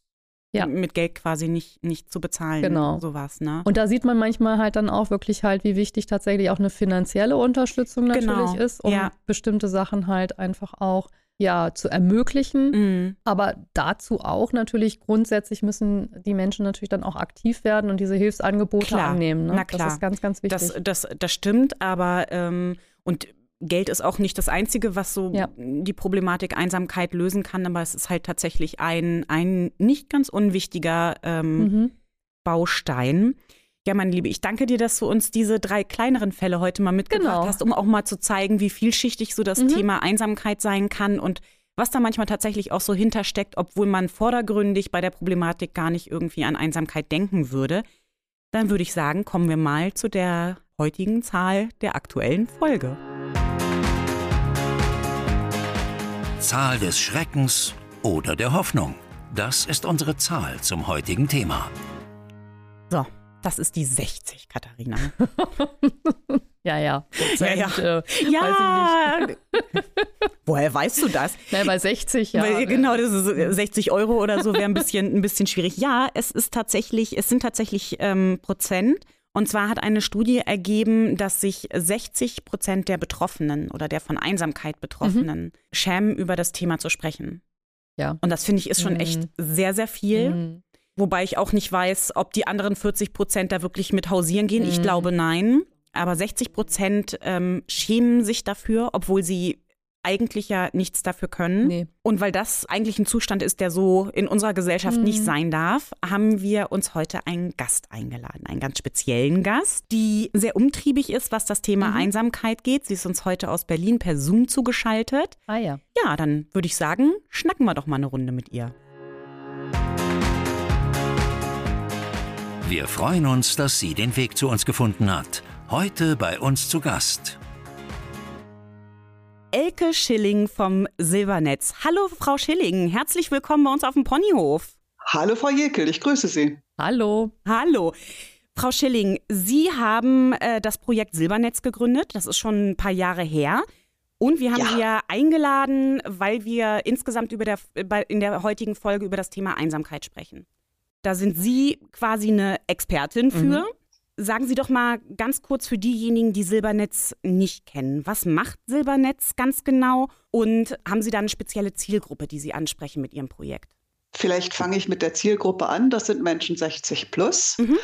ja. mit Geld quasi nicht, nicht zu bezahlen. Genau. Sowas, ne? Und da sieht man manchmal halt dann auch wirklich halt, wie wichtig tatsächlich auch eine finanzielle Unterstützung natürlich genau. ist, um ja. bestimmte Sachen halt einfach auch ja zu ermöglichen. Mhm. Aber dazu auch natürlich grundsätzlich müssen die Menschen natürlich dann auch aktiv werden und diese Hilfsangebote klar. annehmen. Ne? Na klar. Das ist ganz, ganz wichtig. Das, das, das stimmt, aber ähm, und Geld ist auch nicht das Einzige, was so ja. die Problematik Einsamkeit lösen kann, aber es ist halt tatsächlich ein, ein nicht ganz unwichtiger ähm, mhm. Baustein. Ja, meine Liebe, ich danke dir, dass du uns diese drei kleineren Fälle heute mal mitgebracht genau. hast, um auch mal zu zeigen, wie vielschichtig so das mhm. Thema Einsamkeit sein kann und was da manchmal tatsächlich auch so hintersteckt, obwohl man vordergründig bei der Problematik gar nicht irgendwie an Einsamkeit denken würde. Dann würde ich sagen, kommen wir mal zu der heutigen Zahl der aktuellen Folge. Zahl des Schreckens oder der Hoffnung. Das ist unsere Zahl zum heutigen Thema. So, das ist die 60, Katharina. ja, ja. Prozent, ja, ja. Äh, ja. Woher weißt du das? Na, bei 60, ja. Weil, genau, das ist 60 Euro oder so wäre ein bisschen, ein bisschen schwierig. Ja, es ist tatsächlich, es sind tatsächlich ähm, Prozent. Und zwar hat eine Studie ergeben, dass sich 60 Prozent der Betroffenen oder der von Einsamkeit Betroffenen mhm. schämen, über das Thema zu sprechen. Ja. Und das finde ich ist schon mhm. echt sehr, sehr viel. Mhm. Wobei ich auch nicht weiß, ob die anderen 40 Prozent da wirklich mit hausieren gehen. Ich mhm. glaube nein. Aber 60 Prozent ähm, schämen sich dafür, obwohl sie eigentlich ja nichts dafür können. Nee. Und weil das eigentlich ein Zustand ist, der so in unserer Gesellschaft mhm. nicht sein darf, haben wir uns heute einen Gast eingeladen, einen ganz speziellen Gast, die sehr umtriebig ist, was das Thema mhm. Einsamkeit geht. Sie ist uns heute aus Berlin per Zoom zugeschaltet. Ah ja. Ja, dann würde ich sagen, schnacken wir doch mal eine Runde mit ihr. Wir freuen uns, dass sie den Weg zu uns gefunden hat. Heute bei uns zu Gast. Elke Schilling vom Silbernetz. Hallo, Frau Schilling. Herzlich willkommen bei uns auf dem Ponyhof. Hallo, Frau Jekyll. Ich grüße Sie. Hallo. Hallo. Frau Schilling, Sie haben äh, das Projekt Silbernetz gegründet. Das ist schon ein paar Jahre her. Und wir haben ja. Sie ja eingeladen, weil wir insgesamt über der, in der heutigen Folge über das Thema Einsamkeit sprechen. Da sind Sie quasi eine Expertin für. Mhm. Sagen Sie doch mal ganz kurz für diejenigen, die Silbernetz nicht kennen. Was macht Silbernetz ganz genau? Und haben Sie da eine spezielle Zielgruppe, die Sie ansprechen mit Ihrem Projekt? Vielleicht fange ich mit der Zielgruppe an. Das sind Menschen 60 plus. Mhm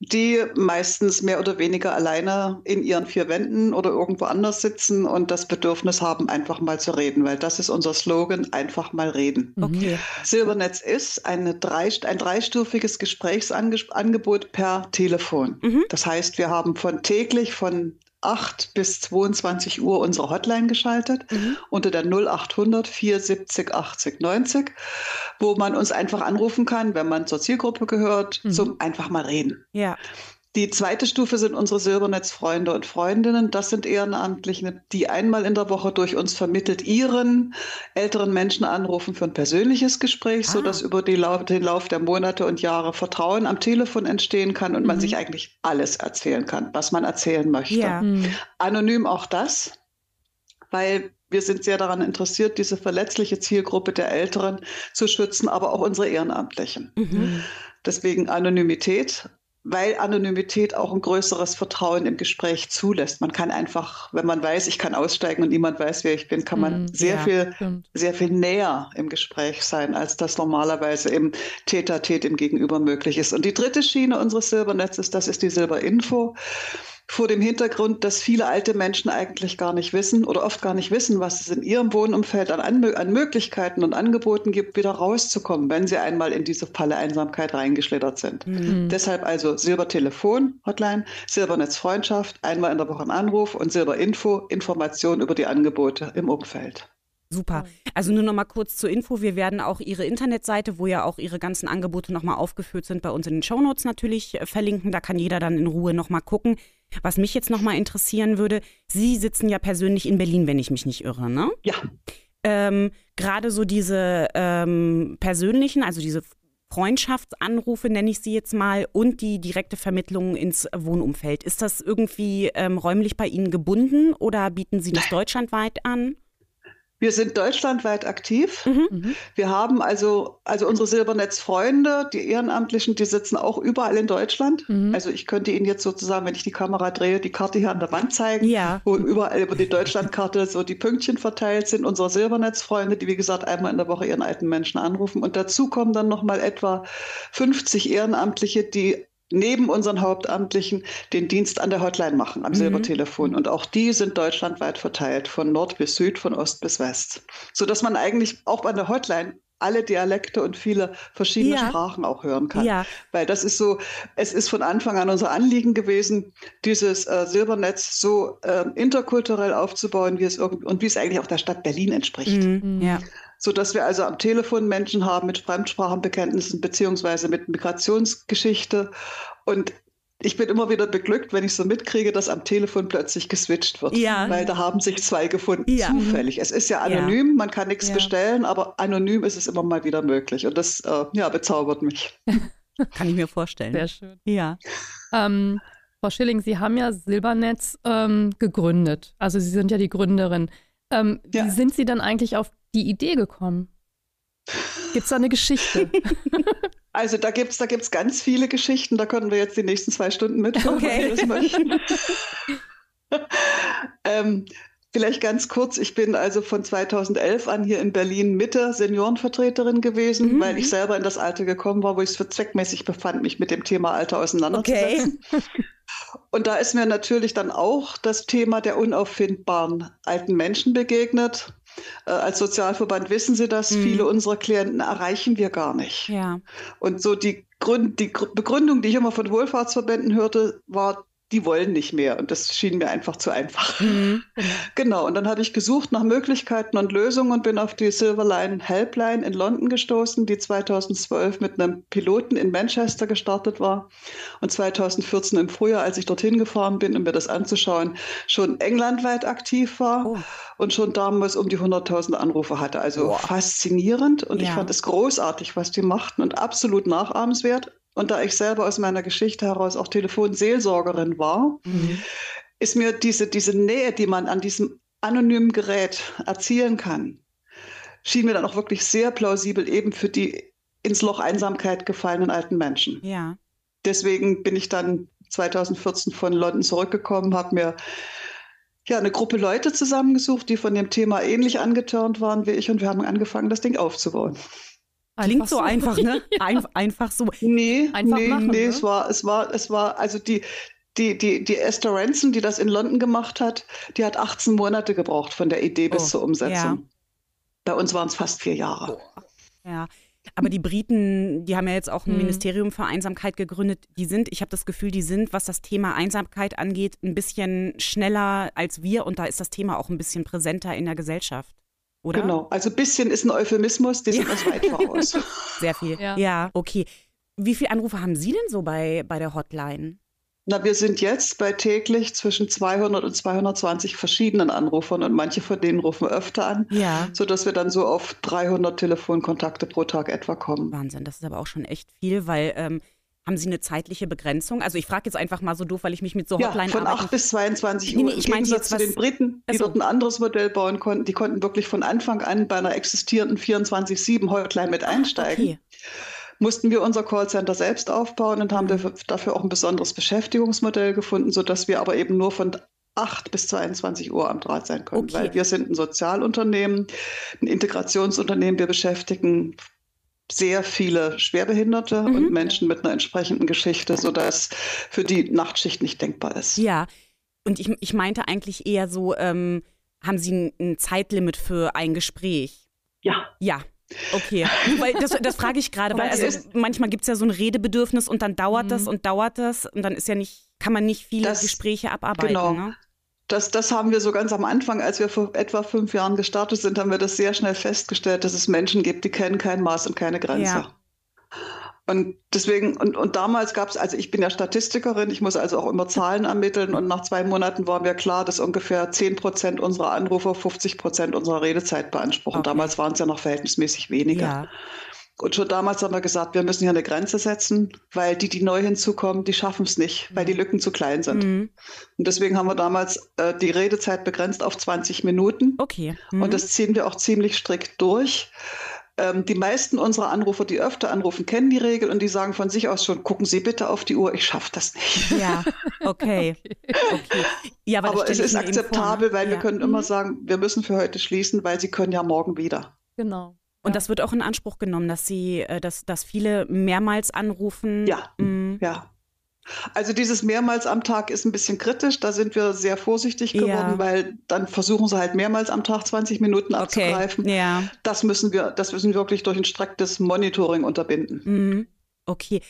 die meistens mehr oder weniger alleine in ihren vier Wänden oder irgendwo anders sitzen und das Bedürfnis haben, einfach mal zu reden, weil das ist unser Slogan, einfach mal reden. Okay. Silbernetz ist eine drei, ein dreistufiges Gesprächsangebot per Telefon. Mhm. Das heißt, wir haben von täglich von 8 bis 22 Uhr unsere Hotline geschaltet mhm. unter der 0800 470 80 90, wo man uns einfach anrufen kann, wenn man zur Zielgruppe gehört, mhm. zum einfach mal reden. Ja. Die zweite Stufe sind unsere Silbernetzfreunde und Freundinnen. Das sind Ehrenamtliche, die einmal in der Woche durch uns vermittelt ihren älteren Menschen anrufen für ein persönliches Gespräch, ah. sodass über Lau den Lauf der Monate und Jahre Vertrauen am Telefon entstehen kann und mhm. man sich eigentlich alles erzählen kann, was man erzählen möchte. Ja. Mhm. Anonym auch das, weil wir sind sehr daran interessiert, diese verletzliche Zielgruppe der Älteren zu schützen, aber auch unsere Ehrenamtlichen. Mhm. Deswegen Anonymität weil Anonymität auch ein größeres Vertrauen im Gespräch zulässt. Man kann einfach, wenn man weiß, ich kann aussteigen und niemand weiß, wer ich bin, kann man mm, sehr ja, viel, stimmt. sehr viel näher im Gespräch sein, als das normalerweise im Täter-Tät im Gegenüber möglich ist. Und die dritte Schiene unseres Silbernetzes, das ist die Silberinfo vor dem Hintergrund, dass viele alte Menschen eigentlich gar nicht wissen oder oft gar nicht wissen, was es in ihrem Wohnumfeld an, an Möglichkeiten und Angeboten gibt, wieder rauszukommen, wenn sie einmal in diese Falle Einsamkeit reingeschlittert sind. Mhm. Deshalb also Silbertelefon, Hotline, Silbernetz Freundschaft, einmal in der Woche ein Anruf und Silberinfo, Information über die Angebote im Umfeld. Super. Also nur noch mal kurz zur Info. Wir werden auch Ihre Internetseite, wo ja auch Ihre ganzen Angebote noch mal aufgeführt sind, bei uns in den Shownotes natürlich äh, verlinken. Da kann jeder dann in Ruhe noch mal gucken. Was mich jetzt noch mal interessieren würde, Sie sitzen ja persönlich in Berlin, wenn ich mich nicht irre, ne? Ja. ähm, gerade so diese ähm, persönlichen, also diese Freundschaftsanrufe, nenne ich sie jetzt mal, und die direkte Vermittlung ins Wohnumfeld. Ist das irgendwie ähm, räumlich bei Ihnen gebunden oder bieten Sie das deutschlandweit an? Wir sind deutschlandweit aktiv. Mhm. mhm. Wir haben also, also unsere Silbernetz-Freunde, die Ehrenamtlichen, die sitzen auch überall in Deutschland. Mhm. Also ich könnte Ihnen jetzt sozusagen, wenn ich die Kamera drehe, die Karte hier an der Wand zeigen, ja. wo überall über die Deutschlandkarte so die Pünktchen verteilt sind. Unsere Silbernetz-Freunde, die wie gesagt einmal in der Woche ihren alten Menschen anrufen. Und dazu kommen dann nochmal etwa 50 Ehrenamtliche, die neben unseren Hauptamtlichen den Dienst an der Hotline machen, am mhm. Silbertelefon. Und auch die sind deutschlandweit verteilt, von Nord bis Süd, von Ost bis West. Sodass man eigentlich auch an der Hotline alle Dialekte und viele verschiedene ja. Sprachen auch hören kann. Ja. Weil das ist so, es ist von Anfang an unser Anliegen gewesen, dieses äh, Silbernetz so äh, interkulturell aufzubauen, wie es irgend und wie es eigentlich auch der Stadt Berlin entspricht. Mhm. Ja so dass wir also am Telefon Menschen haben mit Fremdsprachenbekenntnissen beziehungsweise mit Migrationsgeschichte. Und ich bin immer wieder beglückt, wenn ich so mitkriege, dass am Telefon plötzlich geswitcht wird. Ja. Weil da haben sich zwei gefunden. Ja. Zufällig. Es ist ja anonym, ja. man kann nichts ja. bestellen, aber anonym ist es immer mal wieder möglich. Und das äh, ja, bezaubert mich. kann ich mir vorstellen. Sehr schön. Ja. Ähm, Frau Schilling, Sie haben ja Silbernetz ähm, gegründet. Also Sie sind ja die Gründerin. Ähm, Wie sind Sie dann eigentlich auf die Idee gekommen? Gibt es da eine Geschichte? Also da gibt es da gibt's ganz viele Geschichten, da können wir jetzt die nächsten zwei Stunden mitführen, okay. wenn Sie das möchten. ähm, vielleicht ganz kurz, ich bin also von 2011 an hier in Berlin Mitte Seniorenvertreterin gewesen, mhm. weil ich selber in das Alter gekommen war, wo ich es für zweckmäßig befand, mich mit dem Thema Alter auseinanderzusetzen. Okay. Und da ist mir natürlich dann auch das Thema der unauffindbaren alten Menschen begegnet. Äh, als Sozialverband wissen Sie das, mhm. viele unserer Klienten erreichen wir gar nicht. Ja. Und so die, Grund, die Begründung, die ich immer von Wohlfahrtsverbänden hörte, war, die wollen nicht mehr. Und das schien mir einfach zu einfach. Mhm. Genau. Und dann habe ich gesucht nach Möglichkeiten und Lösungen und bin auf die Silverline Helpline in London gestoßen, die 2012 mit einem Piloten in Manchester gestartet war und 2014 im Frühjahr, als ich dorthin gefahren bin, um mir das anzuschauen, schon englandweit aktiv war oh. und schon damals um die 100.000 Anrufe hatte. Also wow. faszinierend und ja. ich fand es großartig, was die machten und absolut nachahmenswert. Und da ich selber aus meiner Geschichte heraus auch Telefonseelsorgerin war, mhm. ist mir diese, diese Nähe, die man an diesem anonymen Gerät erzielen kann, schien mir dann auch wirklich sehr plausibel eben für die ins Loch Einsamkeit gefallenen alten Menschen. Ja. Deswegen bin ich dann 2014 von London zurückgekommen, habe mir ja, eine Gruppe Leute zusammengesucht, die von dem Thema ähnlich angetörnt waren wie ich und wir haben angefangen, das Ding aufzubauen. Klingt so, so, einfach, ne? ja. Ein, einfach so. Nee, einfach nee, machen, nee, ne? es war, es war, es war, also die, die, die, die Esther Ranson, die das in London gemacht hat, die hat 18 Monate gebraucht von der Idee bis oh, zur Umsetzung. Ja. Bei uns waren es fast vier Jahre. Oh. Ja. Aber die Briten, die haben ja jetzt auch ein hm. Ministerium für Einsamkeit gegründet. Die sind, ich habe das Gefühl, die sind, was das Thema Einsamkeit angeht, ein bisschen schneller als wir und da ist das Thema auch ein bisschen präsenter in der Gesellschaft. Oder? Genau, also ein bisschen ist ein Euphemismus, die sind uns weit voraus. Sehr viel. Ja. ja, okay. Wie viele Anrufe haben Sie denn so bei, bei der Hotline? Na, wir sind jetzt bei täglich zwischen 200 und 220 verschiedenen Anrufern und manche von denen rufen öfter an, ja. sodass wir dann so auf 300 Telefonkontakte pro Tag etwa kommen. Wahnsinn, das ist aber auch schon echt viel, weil ähm, haben Sie eine zeitliche Begrenzung? Also ich frage jetzt einfach mal so doof, weil ich mich mit so Hotline ja, von arbeiten. 8 bis 22 Uhr. Nee, nee, ich meine jetzt zu den Briten, die also, dort ein anderes Modell bauen konnten. Die konnten wirklich von Anfang an bei einer existierenden 24-7 Hotline mit einsteigen. Okay. Mussten wir unser Callcenter selbst aufbauen und haben mhm. dafür auch ein besonderes Beschäftigungsmodell gefunden, sodass wir aber eben nur von 8 bis 22 Uhr am Draht sein können, okay. weil wir sind ein Sozialunternehmen, ein Integrationsunternehmen. Wir beschäftigen sehr viele Schwerbehinderte mhm. und Menschen mit einer entsprechenden Geschichte, sodass für die Nachtschicht nicht denkbar ist. Ja, und ich, ich meinte eigentlich eher so, ähm, haben Sie ein, ein Zeitlimit für ein Gespräch? Ja. Ja, Okay, weil das, das frage ich gerade, weil also manchmal gibt es ja so ein Redebedürfnis und dann dauert mhm. das und dauert das und dann ist ja nicht, kann man nicht viele das, Gespräche abarbeiten. Genau. Ne? Das, das haben wir so ganz am Anfang, als wir vor etwa fünf Jahren gestartet sind, haben wir das sehr schnell festgestellt, dass es Menschen gibt, die kennen kein Maß und keine Grenze. Ja. Und deswegen, und, und damals gab es, also ich bin ja Statistikerin, ich muss also auch immer Zahlen ermitteln und nach zwei Monaten war mir klar, dass ungefähr 10 Prozent unserer Anrufer 50 Prozent unserer Redezeit beanspruchen. Okay. Damals waren es ja noch verhältnismäßig weniger. Ja. Und schon damals haben wir gesagt, wir müssen hier eine Grenze setzen, weil die, die neu hinzukommen, die schaffen es nicht, weil die Lücken zu klein sind. Mhm. Und deswegen haben wir damals äh, die Redezeit begrenzt auf 20 Minuten. Okay. Mhm. Und das ziehen wir auch ziemlich strikt durch. Ähm, die meisten unserer Anrufer, die öfter anrufen, kennen die Regel und die sagen von sich aus schon, gucken Sie bitte auf die Uhr, ich schaffe das nicht. Ja, okay. okay. Ja, aber, aber es ist akzeptabel, ne? weil ja. wir können immer mhm. sagen, wir müssen für heute schließen, weil Sie können ja morgen wieder. Genau. Und das wird auch in Anspruch genommen, dass sie, äh, dass, dass viele mehrmals anrufen. Ja, mhm. ja. Also dieses mehrmals am Tag ist ein bisschen kritisch. Da sind wir sehr vorsichtig geworden, ja. weil dann versuchen sie halt mehrmals am Tag 20 Minuten abzugreifen. Okay. Ja. Das müssen wir, das müssen wir wirklich durch ein striktes Monitoring unterbinden. Mhm. Okay.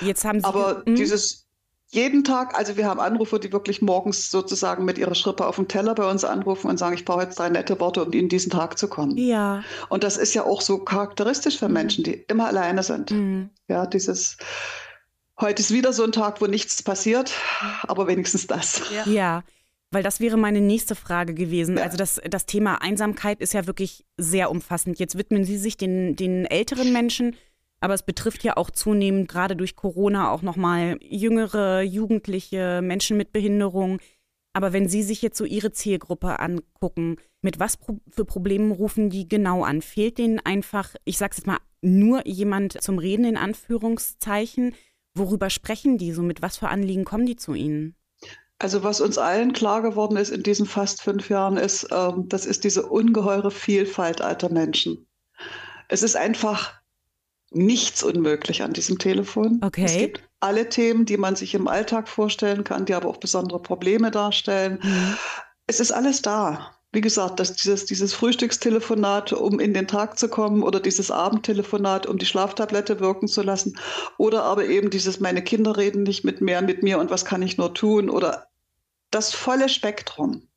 Jetzt haben Sie. Aber mhm. dieses jeden Tag, also wir haben Anrufer, die wirklich morgens sozusagen mit ihrer Schrippe auf dem Teller bei uns anrufen und sagen, ich brauche jetzt drei nette Worte, um in diesen Tag zu kommen. Ja. Und das ist ja auch so charakteristisch für mhm. Menschen, die immer alleine sind. Mhm. Ja, dieses Heute ist wieder so ein Tag, wo nichts passiert, aber wenigstens das. Ja. ja. Weil das wäre meine nächste Frage gewesen. Ja. Also das, das Thema Einsamkeit ist ja wirklich sehr umfassend. Jetzt widmen Sie sich den, den älteren Menschen, aber es betrifft ja auch zunehmend gerade durch Corona auch nochmal jüngere, jugendliche, Menschen mit Behinderung. Aber wenn Sie sich jetzt so Ihre Zielgruppe angucken, mit was für Problemen rufen die genau an? Fehlt denen einfach, ich sag's jetzt mal, nur jemand zum Reden in Anführungszeichen? Worüber sprechen die so? Mit was für Anliegen kommen die zu Ihnen? Also was uns allen klar geworden ist in diesen fast fünf Jahren, ist, ähm, das ist diese ungeheure Vielfalt alter Menschen. Es ist einfach nichts unmöglich an diesem Telefon. Okay. Es gibt alle Themen, die man sich im Alltag vorstellen kann, die aber auch besondere Probleme darstellen. Mhm. Es ist alles da wie gesagt, dass dieses, dieses Frühstückstelefonat, um in den Tag zu kommen, oder dieses Abendtelefonat, um die Schlaftablette wirken zu lassen, oder aber eben dieses, meine Kinder reden nicht mit mehr mit mir und was kann ich nur tun, oder das volle Spektrum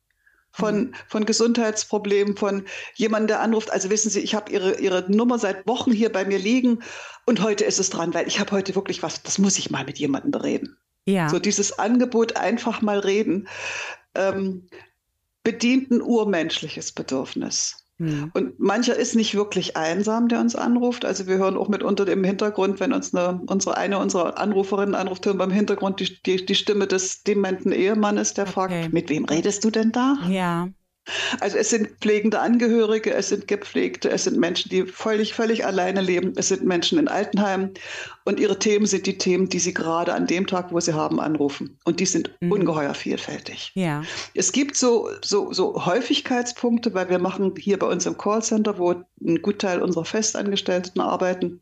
von, mhm. von Gesundheitsproblemen, von jemandem, der anruft. Also wissen Sie, ich habe Ihre, Ihre Nummer seit Wochen hier bei mir liegen und heute ist es dran, weil ich habe heute wirklich was, das muss ich mal mit jemandem bereden. Ja. So dieses Angebot einfach mal reden. Ähm, bedient ein urmenschliches Bedürfnis. Mhm. Und mancher ist nicht wirklich einsam, der uns anruft. Also wir hören auch mit unter dem Hintergrund, wenn uns eine, unsere, eine unserer Anruferinnen anruft, hören beim Hintergrund die, die, die Stimme des dementen Ehemannes, der okay. fragt, mit wem redest du denn da? Ja. Also es sind pflegende Angehörige, es sind Gepflegte, es sind Menschen, die völlig, völlig alleine leben, es sind Menschen in Altenheimen und ihre Themen sind die Themen, die sie gerade an dem Tag, wo sie haben, anrufen. Und die sind mhm. ungeheuer vielfältig. Ja. Es gibt so, so, so Häufigkeitspunkte, weil wir machen hier bei uns im Callcenter, wo ein Gutteil unserer Festangestellten arbeiten,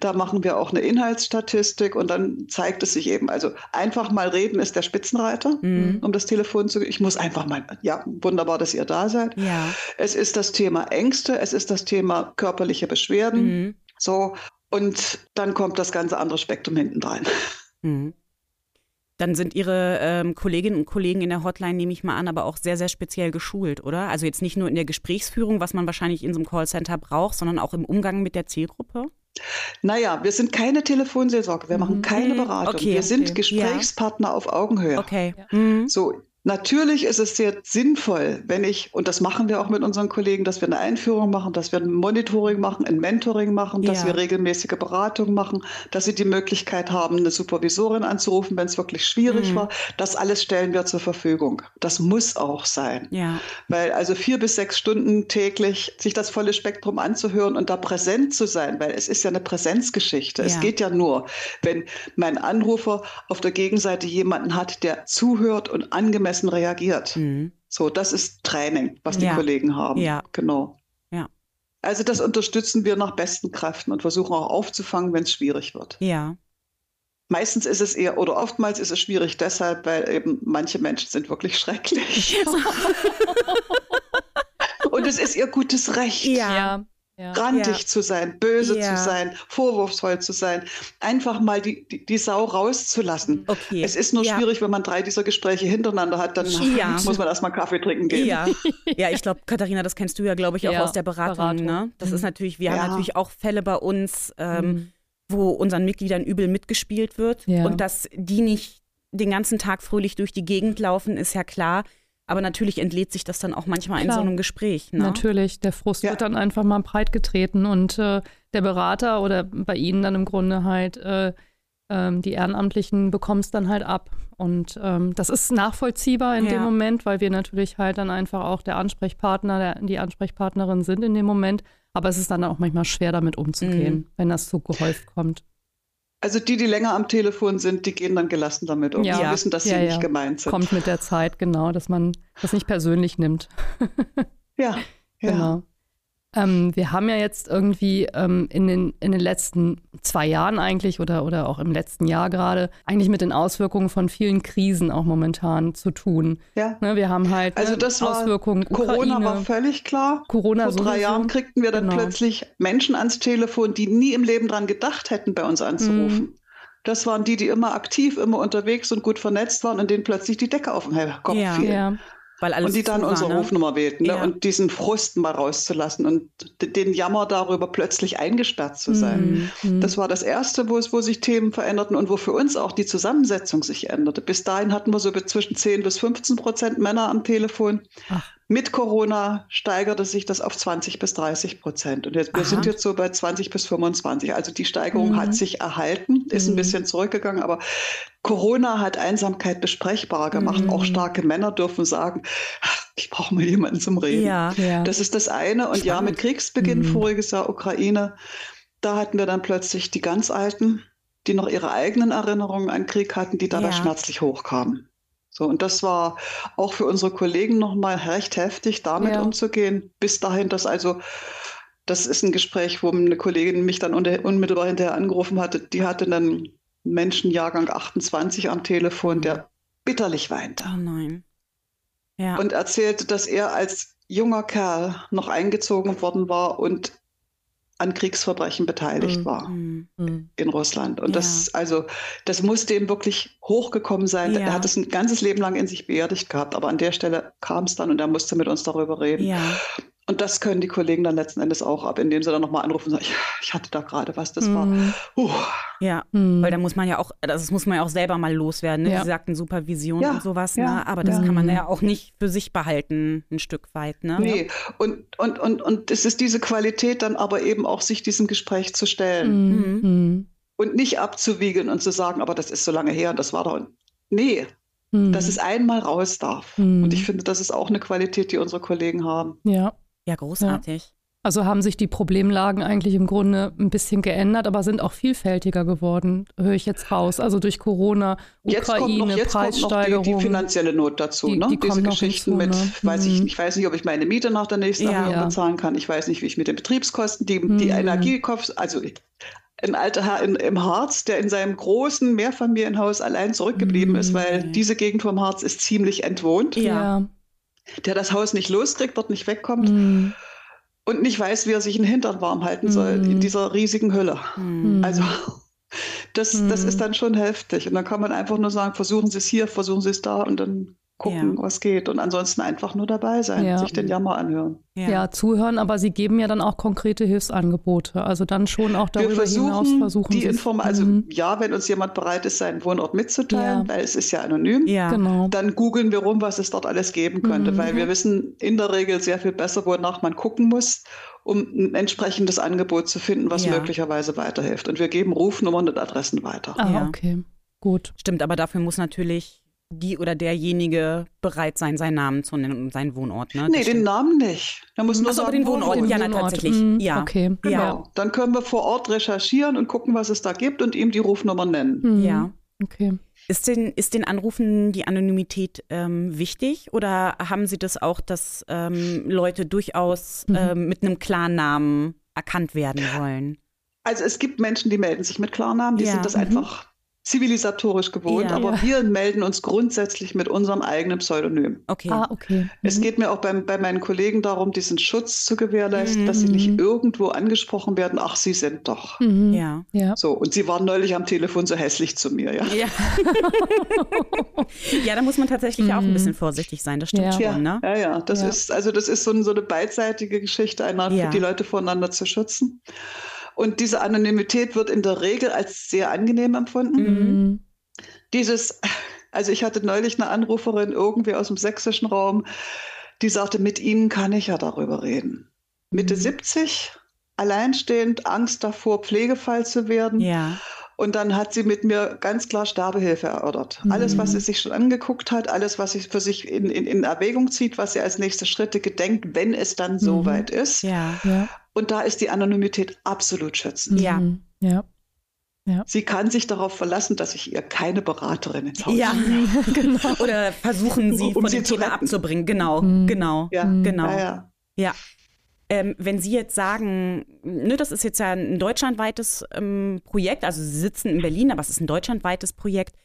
da machen wir auch eine Inhaltsstatistik und dann zeigt es sich eben, also einfach mal reden ist der Spitzenreiter, mhm. um das Telefon zu, ich muss einfach mal, ja, wunderbar, dass ihr da seid. Ja. Es ist das Thema Ängste, es ist das Thema körperliche Beschwerden. Mhm. So, und dann kommt das ganze andere Spektrum hinten dran. Mhm. Dann sind Ihre ähm, Kolleginnen und Kollegen in der Hotline, nehme ich mal an, aber auch sehr, sehr speziell geschult, oder? Also jetzt nicht nur in der Gesprächsführung, was man wahrscheinlich in so einem Callcenter braucht, sondern auch im Umgang mit der Zielgruppe? Naja, wir sind keine Telefonseelsorge, wir machen keine mhm. Beratung. Okay, wir sind Gesprächspartner ja. auf Augenhöhe. Okay. Mhm. So, Natürlich ist es sehr sinnvoll, wenn ich, und das machen wir auch mit unseren Kollegen, dass wir eine Einführung machen, dass wir ein Monitoring machen, ein Mentoring machen, dass ja. wir regelmäßige Beratung machen, dass sie die Möglichkeit haben, eine Supervisorin anzurufen, wenn es wirklich schwierig mhm. war. Das alles stellen wir zur Verfügung. Das muss auch sein. Ja. Weil also vier bis sechs Stunden täglich sich das volle Spektrum anzuhören und da präsent zu sein, weil es ist ja eine Präsenzgeschichte. Ja. Es geht ja nur, wenn mein Anrufer auf der Gegenseite jemanden hat, der zuhört und angemessen angemessen reagiert. Mhm. So, das ist Training, was die ja. Kollegen haben. Ja. Genau. Ja. Also das unterstützen wir nach besten Kräften und versuchen auch aufzufangen, wenn es schwierig wird. Ja. Meistens ist es eher, oder oftmals ist es schwierig deshalb, weil eben manche Menschen sind wirklich schrecklich. und es ist ihr gutes Recht. Ja ja. grantig ja. zu sein, böse ja. zu sein, vorwurfsvoll zu sein, einfach mal die, die, die Sau rauszulassen. Okay. Es ist nur schwierig, wenn man drei dieser Gespräche hintereinander hat, dann muss man erstmal Kaffee trinken gehen. Ja, ja ich glaube, Katharina, das kennst du ja, glaube ich, auch aus der Beratung. Beratung. Ne? Das mhm. ist natürlich, wir haben natürlich auch Fälle bei uns. Ähm, mhm wo unseren Mitgliedern übel mitgespielt wird. Ja. Und dass die nicht den ganzen Tag fröhlich durch die Gegend laufen, ist ja klar. Aber natürlich entlädt sich das dann auch manchmal Klar. in so einem Gespräch. Ne? Natürlich, der Frust ja. wird dann einfach mal breit getreten und äh, der Berater oder bei Ihnen dann im Grunde halt äh, ähm, die Ehrenamtlichen bekommen es dann halt ab. Und ähm, das ist nachvollziehbar in ja. dem Moment, weil wir natürlich halt dann einfach auch der Ansprechpartner, der, die Ansprechpartnerin sind in dem Moment. Aber es ist dann auch manchmal schwer, damit umzugehen, mhm. wenn das so gehäuft kommt. Also die, die länger am Telefon sind, die gehen dann gelassen damit um. Ja. Sie wissen, dass sie ja, nicht gemeint sind. Kommt mit der Zeit, genau, dass man das nicht persönlich nimmt. ja, genau. Ähm, wir haben ja jetzt irgendwie ähm, in, den, in den letzten zwei Jahren eigentlich oder, oder auch im letzten Jahr gerade eigentlich mit den Auswirkungen von vielen Krisen auch momentan zu tun. Ja. Ne, wir haben halt also ne, das war, Auswirkungen. Corona Ukraine, war völlig klar. Corona Vor drei Jahren kriegten wir dann genau. plötzlich Menschen ans Telefon, die nie im Leben dran gedacht hätten, bei uns anzurufen. Mhm. Das waren die, die immer aktiv, immer unterwegs und gut vernetzt waren und denen plötzlich die Decke auf den Kopf ja. fiel. Ja. Weil alles und die dann unsere war, ne? Rufnummer wählten ne? ja. und diesen Frust mal rauszulassen und den Jammer darüber plötzlich eingesperrt zu sein. Mhm. Das war das Erste, wo, es, wo sich Themen veränderten und wo für uns auch die Zusammensetzung sich änderte. Bis dahin hatten wir so zwischen 10 bis 15 Prozent Männer am Telefon. Ach. Mit Corona steigerte sich das auf 20 bis 30 Prozent. Und jetzt, wir sind jetzt so bei 20 bis 25. Also die Steigerung mhm. hat sich erhalten, ist mhm. ein bisschen zurückgegangen, aber Corona hat Einsamkeit besprechbarer gemacht. Mhm. Auch starke Männer dürfen sagen, ich brauche mal jemanden zum Reden. Ja, ja. Das ist das eine. Und Spannend. ja, mit Kriegsbeginn mhm. voriges Jahr Ukraine, da hatten wir dann plötzlich die ganz Alten, die noch ihre eigenen Erinnerungen an Krieg hatten, die dabei ja. schmerzlich hochkamen. So, und das war auch für unsere Kollegen nochmal recht heftig, damit ja. umzugehen. Bis dahin, dass also, das ist ein Gespräch, wo eine Kollegin mich dann unmittelbar hinterher angerufen hatte. Die hatte einen Menschenjahrgang 28 am Telefon, der bitterlich weinte. Oh nein. Ja. Und erzählte, dass er als junger Kerl noch eingezogen worden war und an Kriegsverbrechen beteiligt mhm. war mhm. in Russland. Und ja. das, also, das musste ihm wirklich hochgekommen sein. Ja. Er hat es ein ganzes Leben lang in sich beerdigt gehabt, aber an der Stelle kam es dann und er musste mit uns darüber reden. Ja. Und das können die Kollegen dann letzten Endes auch ab, indem sie dann nochmal anrufen und sagen, ich, ich hatte da gerade was, das mhm. war. Uh. Ja, mhm. weil da muss man ja auch, das muss man ja auch selber mal loswerden. Ne? Ja. Sie sagten Supervision ja. und sowas, ja. ne? aber das kann man ja auch nicht für sich behalten, ein Stück weit. Ne? Nee, und, und, und, und es ist diese Qualität dann aber eben auch, sich diesem Gespräch zu stellen. Mhm. mhm. Und nicht abzuwiegen und zu sagen, aber das ist so lange her und das war doch. Nee, mhm. dass es einmal raus darf. Mhm. Und ich finde, das ist auch eine Qualität, die unsere Kollegen haben. Ja. Ja, großartig. Ja. Also haben sich die Problemlagen eigentlich im Grunde ein bisschen geändert, aber sind auch vielfältiger geworden, höre ich jetzt raus. Also durch Corona, jetzt Ukraine, kommt noch, jetzt Preissteigerung. Kommt noch die, die finanzielle Not dazu, die, ne? Die Diese Geschichten hinzu, ne? mit, weiß ich, mhm. ich weiß nicht, ob ich meine Miete nach der nächsten ja. Erhöhung bezahlen kann. Ich weiß nicht, wie ich mit den Betriebskosten, die, mhm. die Energiekopf, also ein alter Herr in, im Harz, der in seinem großen Mehrfamilienhaus allein zurückgeblieben mhm. ist, weil diese Gegend vom Harz ist ziemlich entwohnt. Ja der das Haus nicht loskriegt, dort nicht wegkommt mm. und nicht weiß, wie er sich den Hintern warm halten soll mm. in dieser riesigen Hülle. Mm. Also das, das ist dann schon heftig. Und dann kann man einfach nur sagen, versuchen Sie es hier, versuchen Sie es da und dann gucken, ja. was geht. Und ansonsten einfach nur dabei sein, ja. sich den Jammer anhören. Ja. ja. zuhören, aber Sie geben ja dann auch konkrete Hilfsangebote. Also dann schon auch darüber versuchen, hinaus versuchen die Inform Also mhm. ja, wenn uns jemand bereit ist, seinen Wohnort mitzuteilen, weil es ist ja anonym, genau. dann googeln wir rum, was es dort alles geben könnte. Mhm. Weil wir wissen in der Regel sehr viel besser, wonach man gucken muss um ein entsprechendes Angebot zu finden, was möglicherweise weiterhilft. Und wir geben Rufnummern und Adressen weiter. Ah, okay. Gut. Stimmt, aber dafür muss natürlich die oder derjenige bereit sein, seinen Namen zu nennen und seinen Wohnort. Ne? Nee, den Wohnort. Namen nicht. Da muss nur Achso, aber den Wohnort. Den ja, Wohnort. tatsächlich. Mhm. Ja. Okay. Genau. Ja. Dann können wir vor Ort recherchieren und gucken, was es da gibt und ihm die Rufnummer nennen. Mhm. Ja. Okay. Ist den, ist den Anrufen die Anonymität ähm, wichtig oder haben Sie das auch, dass ähm, Leute durchaus mhm. ähm, mit einem Klarnamen erkannt werden wollen? Also es gibt Menschen, die melden sich mit Klarnamen, die ja. sind das mhm. einfach zivilisatorisch gewohnt, ja, aber ja. wir melden uns grundsätzlich mit unserem eigenen Pseudonym. Okay. Ah, okay. Mhm. Es geht mir auch beim, bei meinen Kollegen darum, diesen Schutz zu gewährleisten, mhm. dass sie nicht mhm. irgendwo angesprochen werden, ach, sie sind doch. Mhm. Ja. ja. So, und sie waren neulich am Telefon so hässlich zu mir, ja. Ja, ja da muss man tatsächlich mhm. auch ein bisschen vorsichtig sein, das stimmt schon, ne? Ja, ja, das ist, also das ist so, so eine beidseitige Geschichte, einmal für die Leute voneinander zu schützen. Und diese Anonymität wird in der Regel als sehr angenehm empfunden. Mhm. Dieses, also ich hatte neulich eine Anruferin irgendwie aus dem sächsischen Raum, die sagte, mit Ihnen kann ich ja darüber reden. Mitte mhm. 70, alleinstehend, Angst davor, Pflegefall zu werden. Ja. Und dann hat sie mit mir ganz klar Sterbehilfe erörtert. Mhm. Alles, was sie sich schon angeguckt hat, alles, was sie für sich in, in, in Erwägung zieht, was sie als nächste Schritte gedenkt, wenn es dann mhm. soweit ist. Ja. ja. Und da ist die Anonymität absolut schützend. Ja. Mhm. Ja. Ja. Sie kann sich darauf verlassen, dass ich ihr keine Beraterin ins Haus Ja, genau. Oder versuchen sie um von sie dem Thema abzubringen. Genau, mhm. genau, ja. genau. Ja, ja. ja. Ähm, wenn Sie jetzt sagen, ne, das ist jetzt ja ein deutschlandweites ähm, Projekt, also Sie sitzen in Berlin, aber es ist ein deutschlandweites Projekt.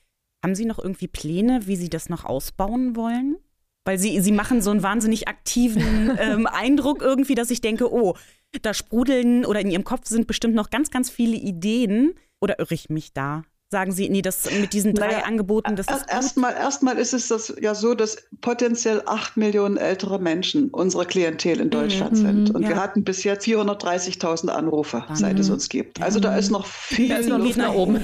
Haben Sie noch irgendwie Pläne, wie Sie das noch ausbauen wollen? Weil Sie, Sie machen so einen wahnsinnig aktiven ähm, Eindruck irgendwie, dass ich denke, oh, da sprudeln oder in Ihrem Kopf sind bestimmt noch ganz, ganz viele Ideen. Oder irre ich mich da? Sagen Sie, nee, das mit diesen drei naja, Angeboten, das ist. Erstmal erstmal ist es das ja so, dass potenziell acht Millionen ältere Menschen unsere Klientel in Deutschland mhm, sind. Und ja. wir hatten bis jetzt 430.000 Anrufe, mhm. seit es uns gibt. Also da ist noch viel da ist noch Luft nach oben.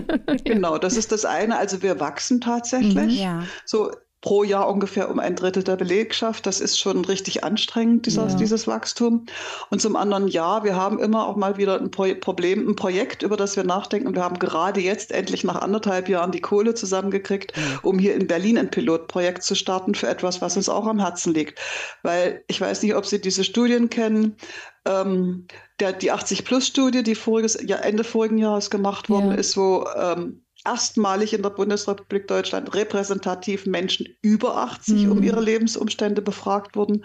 genau, das ist das eine. Also wir wachsen tatsächlich. Mhm, ja. So pro Jahr ungefähr um ein Drittel der Belegschaft. Das ist schon richtig anstrengend, dieses, ja. dieses Wachstum. Und zum anderen, ja, wir haben immer auch mal wieder ein Pro Problem, ein Projekt, über das wir nachdenken. Und wir haben gerade jetzt endlich nach anderthalb Jahren die Kohle zusammengekriegt, um hier in Berlin ein Pilotprojekt zu starten für etwas, was uns auch am Herzen liegt. Weil ich weiß nicht, ob Sie diese Studien kennen. Ähm, der, die 80-Plus-Studie, die voriges, ja, Ende vorigen Jahres gemacht worden ja. ist, wo ähm, erstmalig in der Bundesrepublik Deutschland repräsentativ Menschen über 80 mhm. um ihre Lebensumstände befragt wurden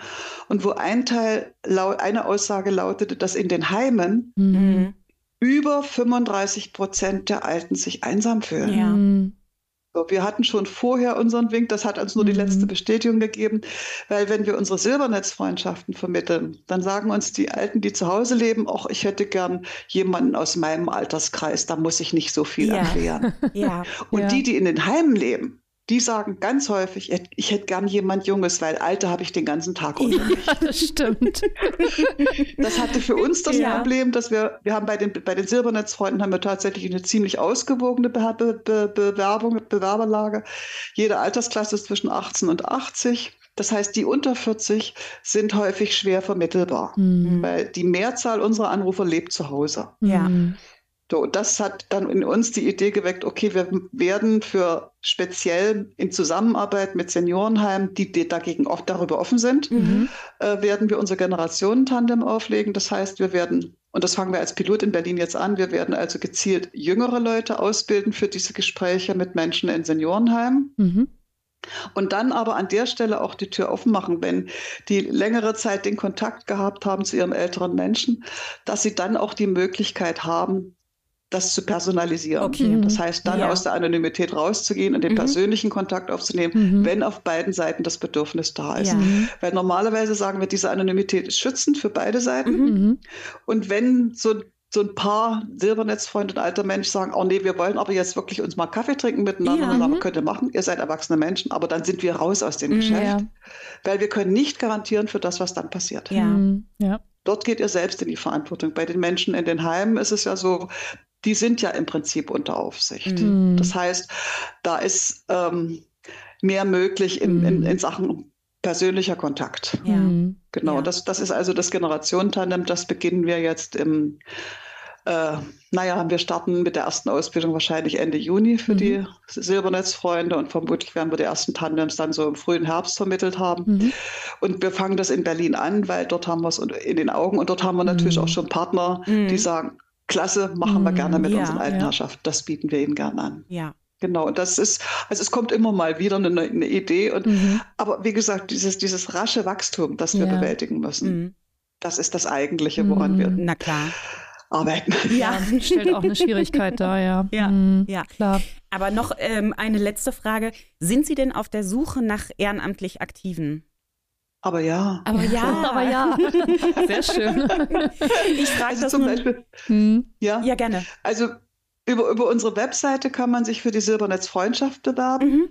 und wo ein Teil, eine Aussage lautete, dass in den Heimen mhm. über 35 Prozent der Alten sich einsam fühlen. Ja. So, wir hatten schon vorher unseren Wink, das hat uns nur die mhm. letzte Bestätigung gegeben, weil wenn wir unsere Silbernetzfreundschaften vermitteln, dann sagen uns die Alten, die zu Hause leben, auch ich hätte gern jemanden aus meinem Alterskreis, da muss ich nicht so viel ja. erklären. ja. Und ja. die, die in den Heimen leben, die sagen ganz häufig, ich hätte gern jemand Junges, weil Alte habe ich den ganzen Tag unter ja, mich. das stimmt. Das hatte für uns das ja. Problem, dass wir, wir haben bei den, bei den Silbernetzfreunden haben wir tatsächlich eine ziemlich ausgewogene Be Be Bewerbung, Bewerberlage. Jede Altersklasse ist zwischen 18 und 80. Das heißt, die unter 40 sind häufig schwer vermittelbar, mhm. weil die Mehrzahl unserer Anrufer lebt zu Hause. Ja. So, das hat dann in uns die Idee geweckt, okay, wir werden für speziell in Zusammenarbeit mit Seniorenheimen, die, die dagegen oft darüber offen sind, mhm. äh, werden wir unser Generationentandem auflegen. Das heißt, wir werden, und das fangen wir als Pilot in Berlin jetzt an, wir werden also gezielt jüngere Leute ausbilden für diese Gespräche mit Menschen in Seniorenheimen. Mhm. Und dann aber an der Stelle auch die Tür offen machen, wenn die längere Zeit den Kontakt gehabt haben zu ihren älteren Menschen, dass sie dann auch die Möglichkeit haben, das zu personalisieren. Okay. Das heißt, dann ja. aus der Anonymität rauszugehen und den mhm. persönlichen Kontakt aufzunehmen, mhm. wenn auf beiden Seiten das Bedürfnis da ist. Ja. Weil normalerweise sagen wir, diese Anonymität ist schützend für beide Seiten. Mhm. mhm. Und wenn so so ein paar Silbernetzfreunde und alter Mensch sagen, oh nee, wir wollen aber jetzt wirklich uns mal Kaffee trinken miteinander, ja, dann könnt ihr machen, ihr seid erwachsene Menschen, aber dann sind wir raus aus dem mhm, Geschäft. Ja. Weil wir können nicht garantieren für das, was dann passiert. Ja. Mhm. ja. Dort geht ihr selbst in die Verantwortung. Bei den Menschen in den Heimen ist es ja so, die sind ja im Prinzip unter Aufsicht. Mhm. Das heißt, da ist ähm, mehr möglich in, mhm. in, in, Sachen persönlicher Kontakt. Ja. Mhm. Genau, ja. Das, das ist also das Generationentandem, das beginnen wir jetzt im äh, naja, wir starten mit der ersten Ausbildung wahrscheinlich Ende Juni für mhm. die Silbernetzfreunde und vermutlich werden wir die ersten Tandems dann so im frühen Herbst vermittelt haben. Mhm. Und wir fangen das in Berlin an, weil dort haben wir es in den Augen und dort haben wir natürlich mhm. auch schon Partner, die mhm. sagen, klasse, machen wir mhm. gerne mit ja, unseren alten ja. Herrschaften. Das bieten wir ihnen gerne an. Ja. Genau, und das ist, also es kommt immer mal wieder eine, eine Idee. Und, mhm. Aber wie gesagt, dieses, dieses rasche Wachstum, das wir ja. bewältigen müssen, mhm. das ist das Eigentliche, woran wir Na klar. arbeiten. Ja, stellt auch eine Schwierigkeit dar, ja. Ja, mhm, ja. klar. Aber noch ähm, eine letzte Frage. Sind Sie denn auf der Suche nach ehrenamtlich Aktiven? Aber ja. Aber ja. Aber ja. Sehr schön. Ich frage also das zum Beispiel. Hm. Ja. ja, gerne. Also über, über unsere Webseite kann man sich für die Silbernetz Freundschaft bewerben. Mhm.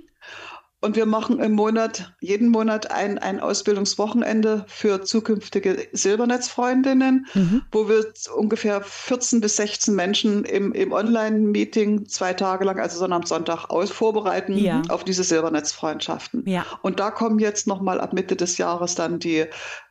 Und wir machen im Monat, jeden Monat ein, ein Ausbildungswochenende für zukünftige Silbernetzfreundinnen, mhm. wo wir ungefähr 14 bis 16 Menschen im, im Online-Meeting zwei Tage lang, also Sonntag, Sonntag, aus, vorbereiten ja. auf diese Silbernetzfreundschaften. Ja. Und da kommen jetzt nochmal ab Mitte des Jahres dann die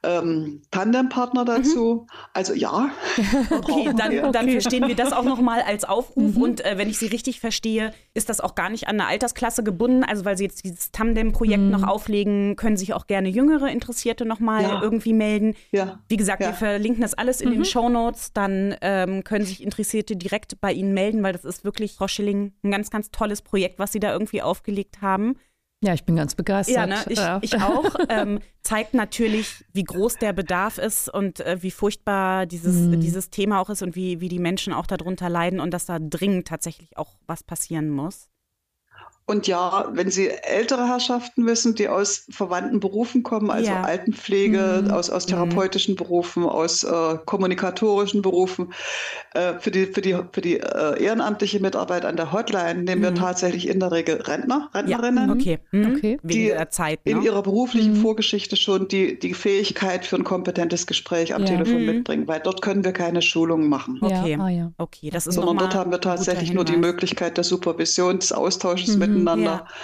ähm, Tandempartner dazu. Mhm. Also ja. Okay, dann, dann verstehen wir das auch nochmal als Aufruf. Mhm. Und äh, wenn ich Sie richtig verstehe, ist das auch gar nicht an eine Altersklasse gebunden. Also weil Sie jetzt dieses dieses Tandem-Projekt mhm. noch auflegen, können sich auch gerne jüngere Interessierte nochmal ja. irgendwie melden. Ja. Wie gesagt, ja. wir verlinken das alles in mhm. den Show Notes. Dann ähm, können sich Interessierte direkt bei Ihnen melden, weil das ist wirklich, Frau Schilling, ein ganz, ganz tolles Projekt, was Sie da irgendwie aufgelegt haben. Ja, ich bin ganz begeistert. Ja, ne? ich, ja. ich auch. Ähm, zeigt natürlich, wie groß der Bedarf ist und äh, wie furchtbar dieses, mhm. dieses Thema auch ist und wie, wie die Menschen auch darunter leiden und dass da dringend tatsächlich auch was passieren muss. Und ja, wenn Sie ältere Herrschaften wissen, die aus verwandten Berufen kommen, also ja. Altenpflege, mhm. aus, aus mhm. therapeutischen mhm. Berufen, aus äh, kommunikatorischen Berufen, äh, für die, für die, für die äh, ehrenamtliche Mitarbeit an der Hotline nehmen mhm. wir tatsächlich in der Regel Rentner, Rentnerinnen, ja. okay. Mhm. okay. die Zeit, ne? in ihrer beruflichen mhm. Vorgeschichte schon die, die Fähigkeit für ein kompetentes Gespräch am ja. Telefon mitbringen, weil dort können wir keine Schulungen machen. Okay, ah, ja. okay. das ist Sondern dort haben wir tatsächlich nur die Möglichkeit der Supervision, des Austausches mit miteinander. Ja.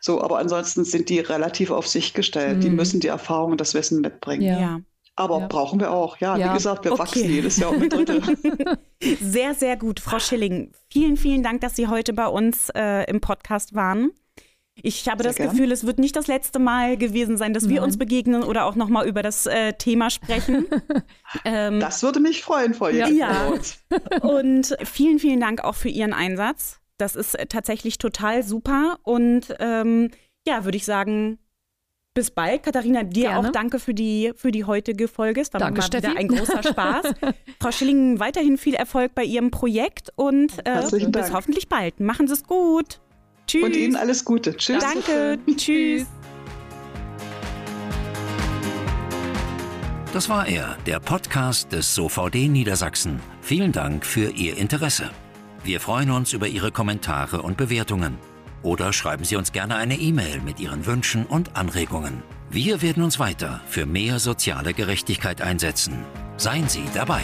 So, aber ansonsten sind die relativ auf sich gestellt. Mhm. Die müssen die Erfahrung und das Wissen mitbringen. Ja. Aber ja. brauchen wir auch. Ja, ja. wie gesagt, wir okay. wachsen jedes Jahr um ein Drittel. sehr, sehr gut. Frau Schilling, vielen, vielen Dank, dass Sie heute bei uns äh, im Podcast waren. Ich habe sehr das gern. Gefühl, es wird nicht das letzte Mal gewesen sein, dass Nein. wir uns begegnen oder auch nochmal über das äh, Thema sprechen. ähm, das würde mich freuen, Frau Ja. ja. Und vielen, vielen Dank auch für Ihren Einsatz. Das ist äh, tatsächlich total super. Und ähm, ja, würde ich sagen, bis bald. Katharina, dir Gerne. auch danke für die, für die heutige Folge. Es war danke, mal wieder ein großer Spaß. Frau Schilling, weiterhin viel Erfolg bei Ihrem Projekt und äh, bis Dank. hoffentlich bald. Machen Sie es gut. Tschüss. Und Ihnen alles Gute. Tschüss. Danke. Tschüss. Das war er, der Podcast des SOVD Niedersachsen. Vielen Dank für Ihr Interesse. Wir freuen uns über Ihre Kommentare und Bewertungen. Oder schreiben Sie uns gerne eine E-Mail mit Ihren Wünschen und Anregungen. Wir werden uns weiter für mehr soziale Gerechtigkeit einsetzen. Seien Sie dabei.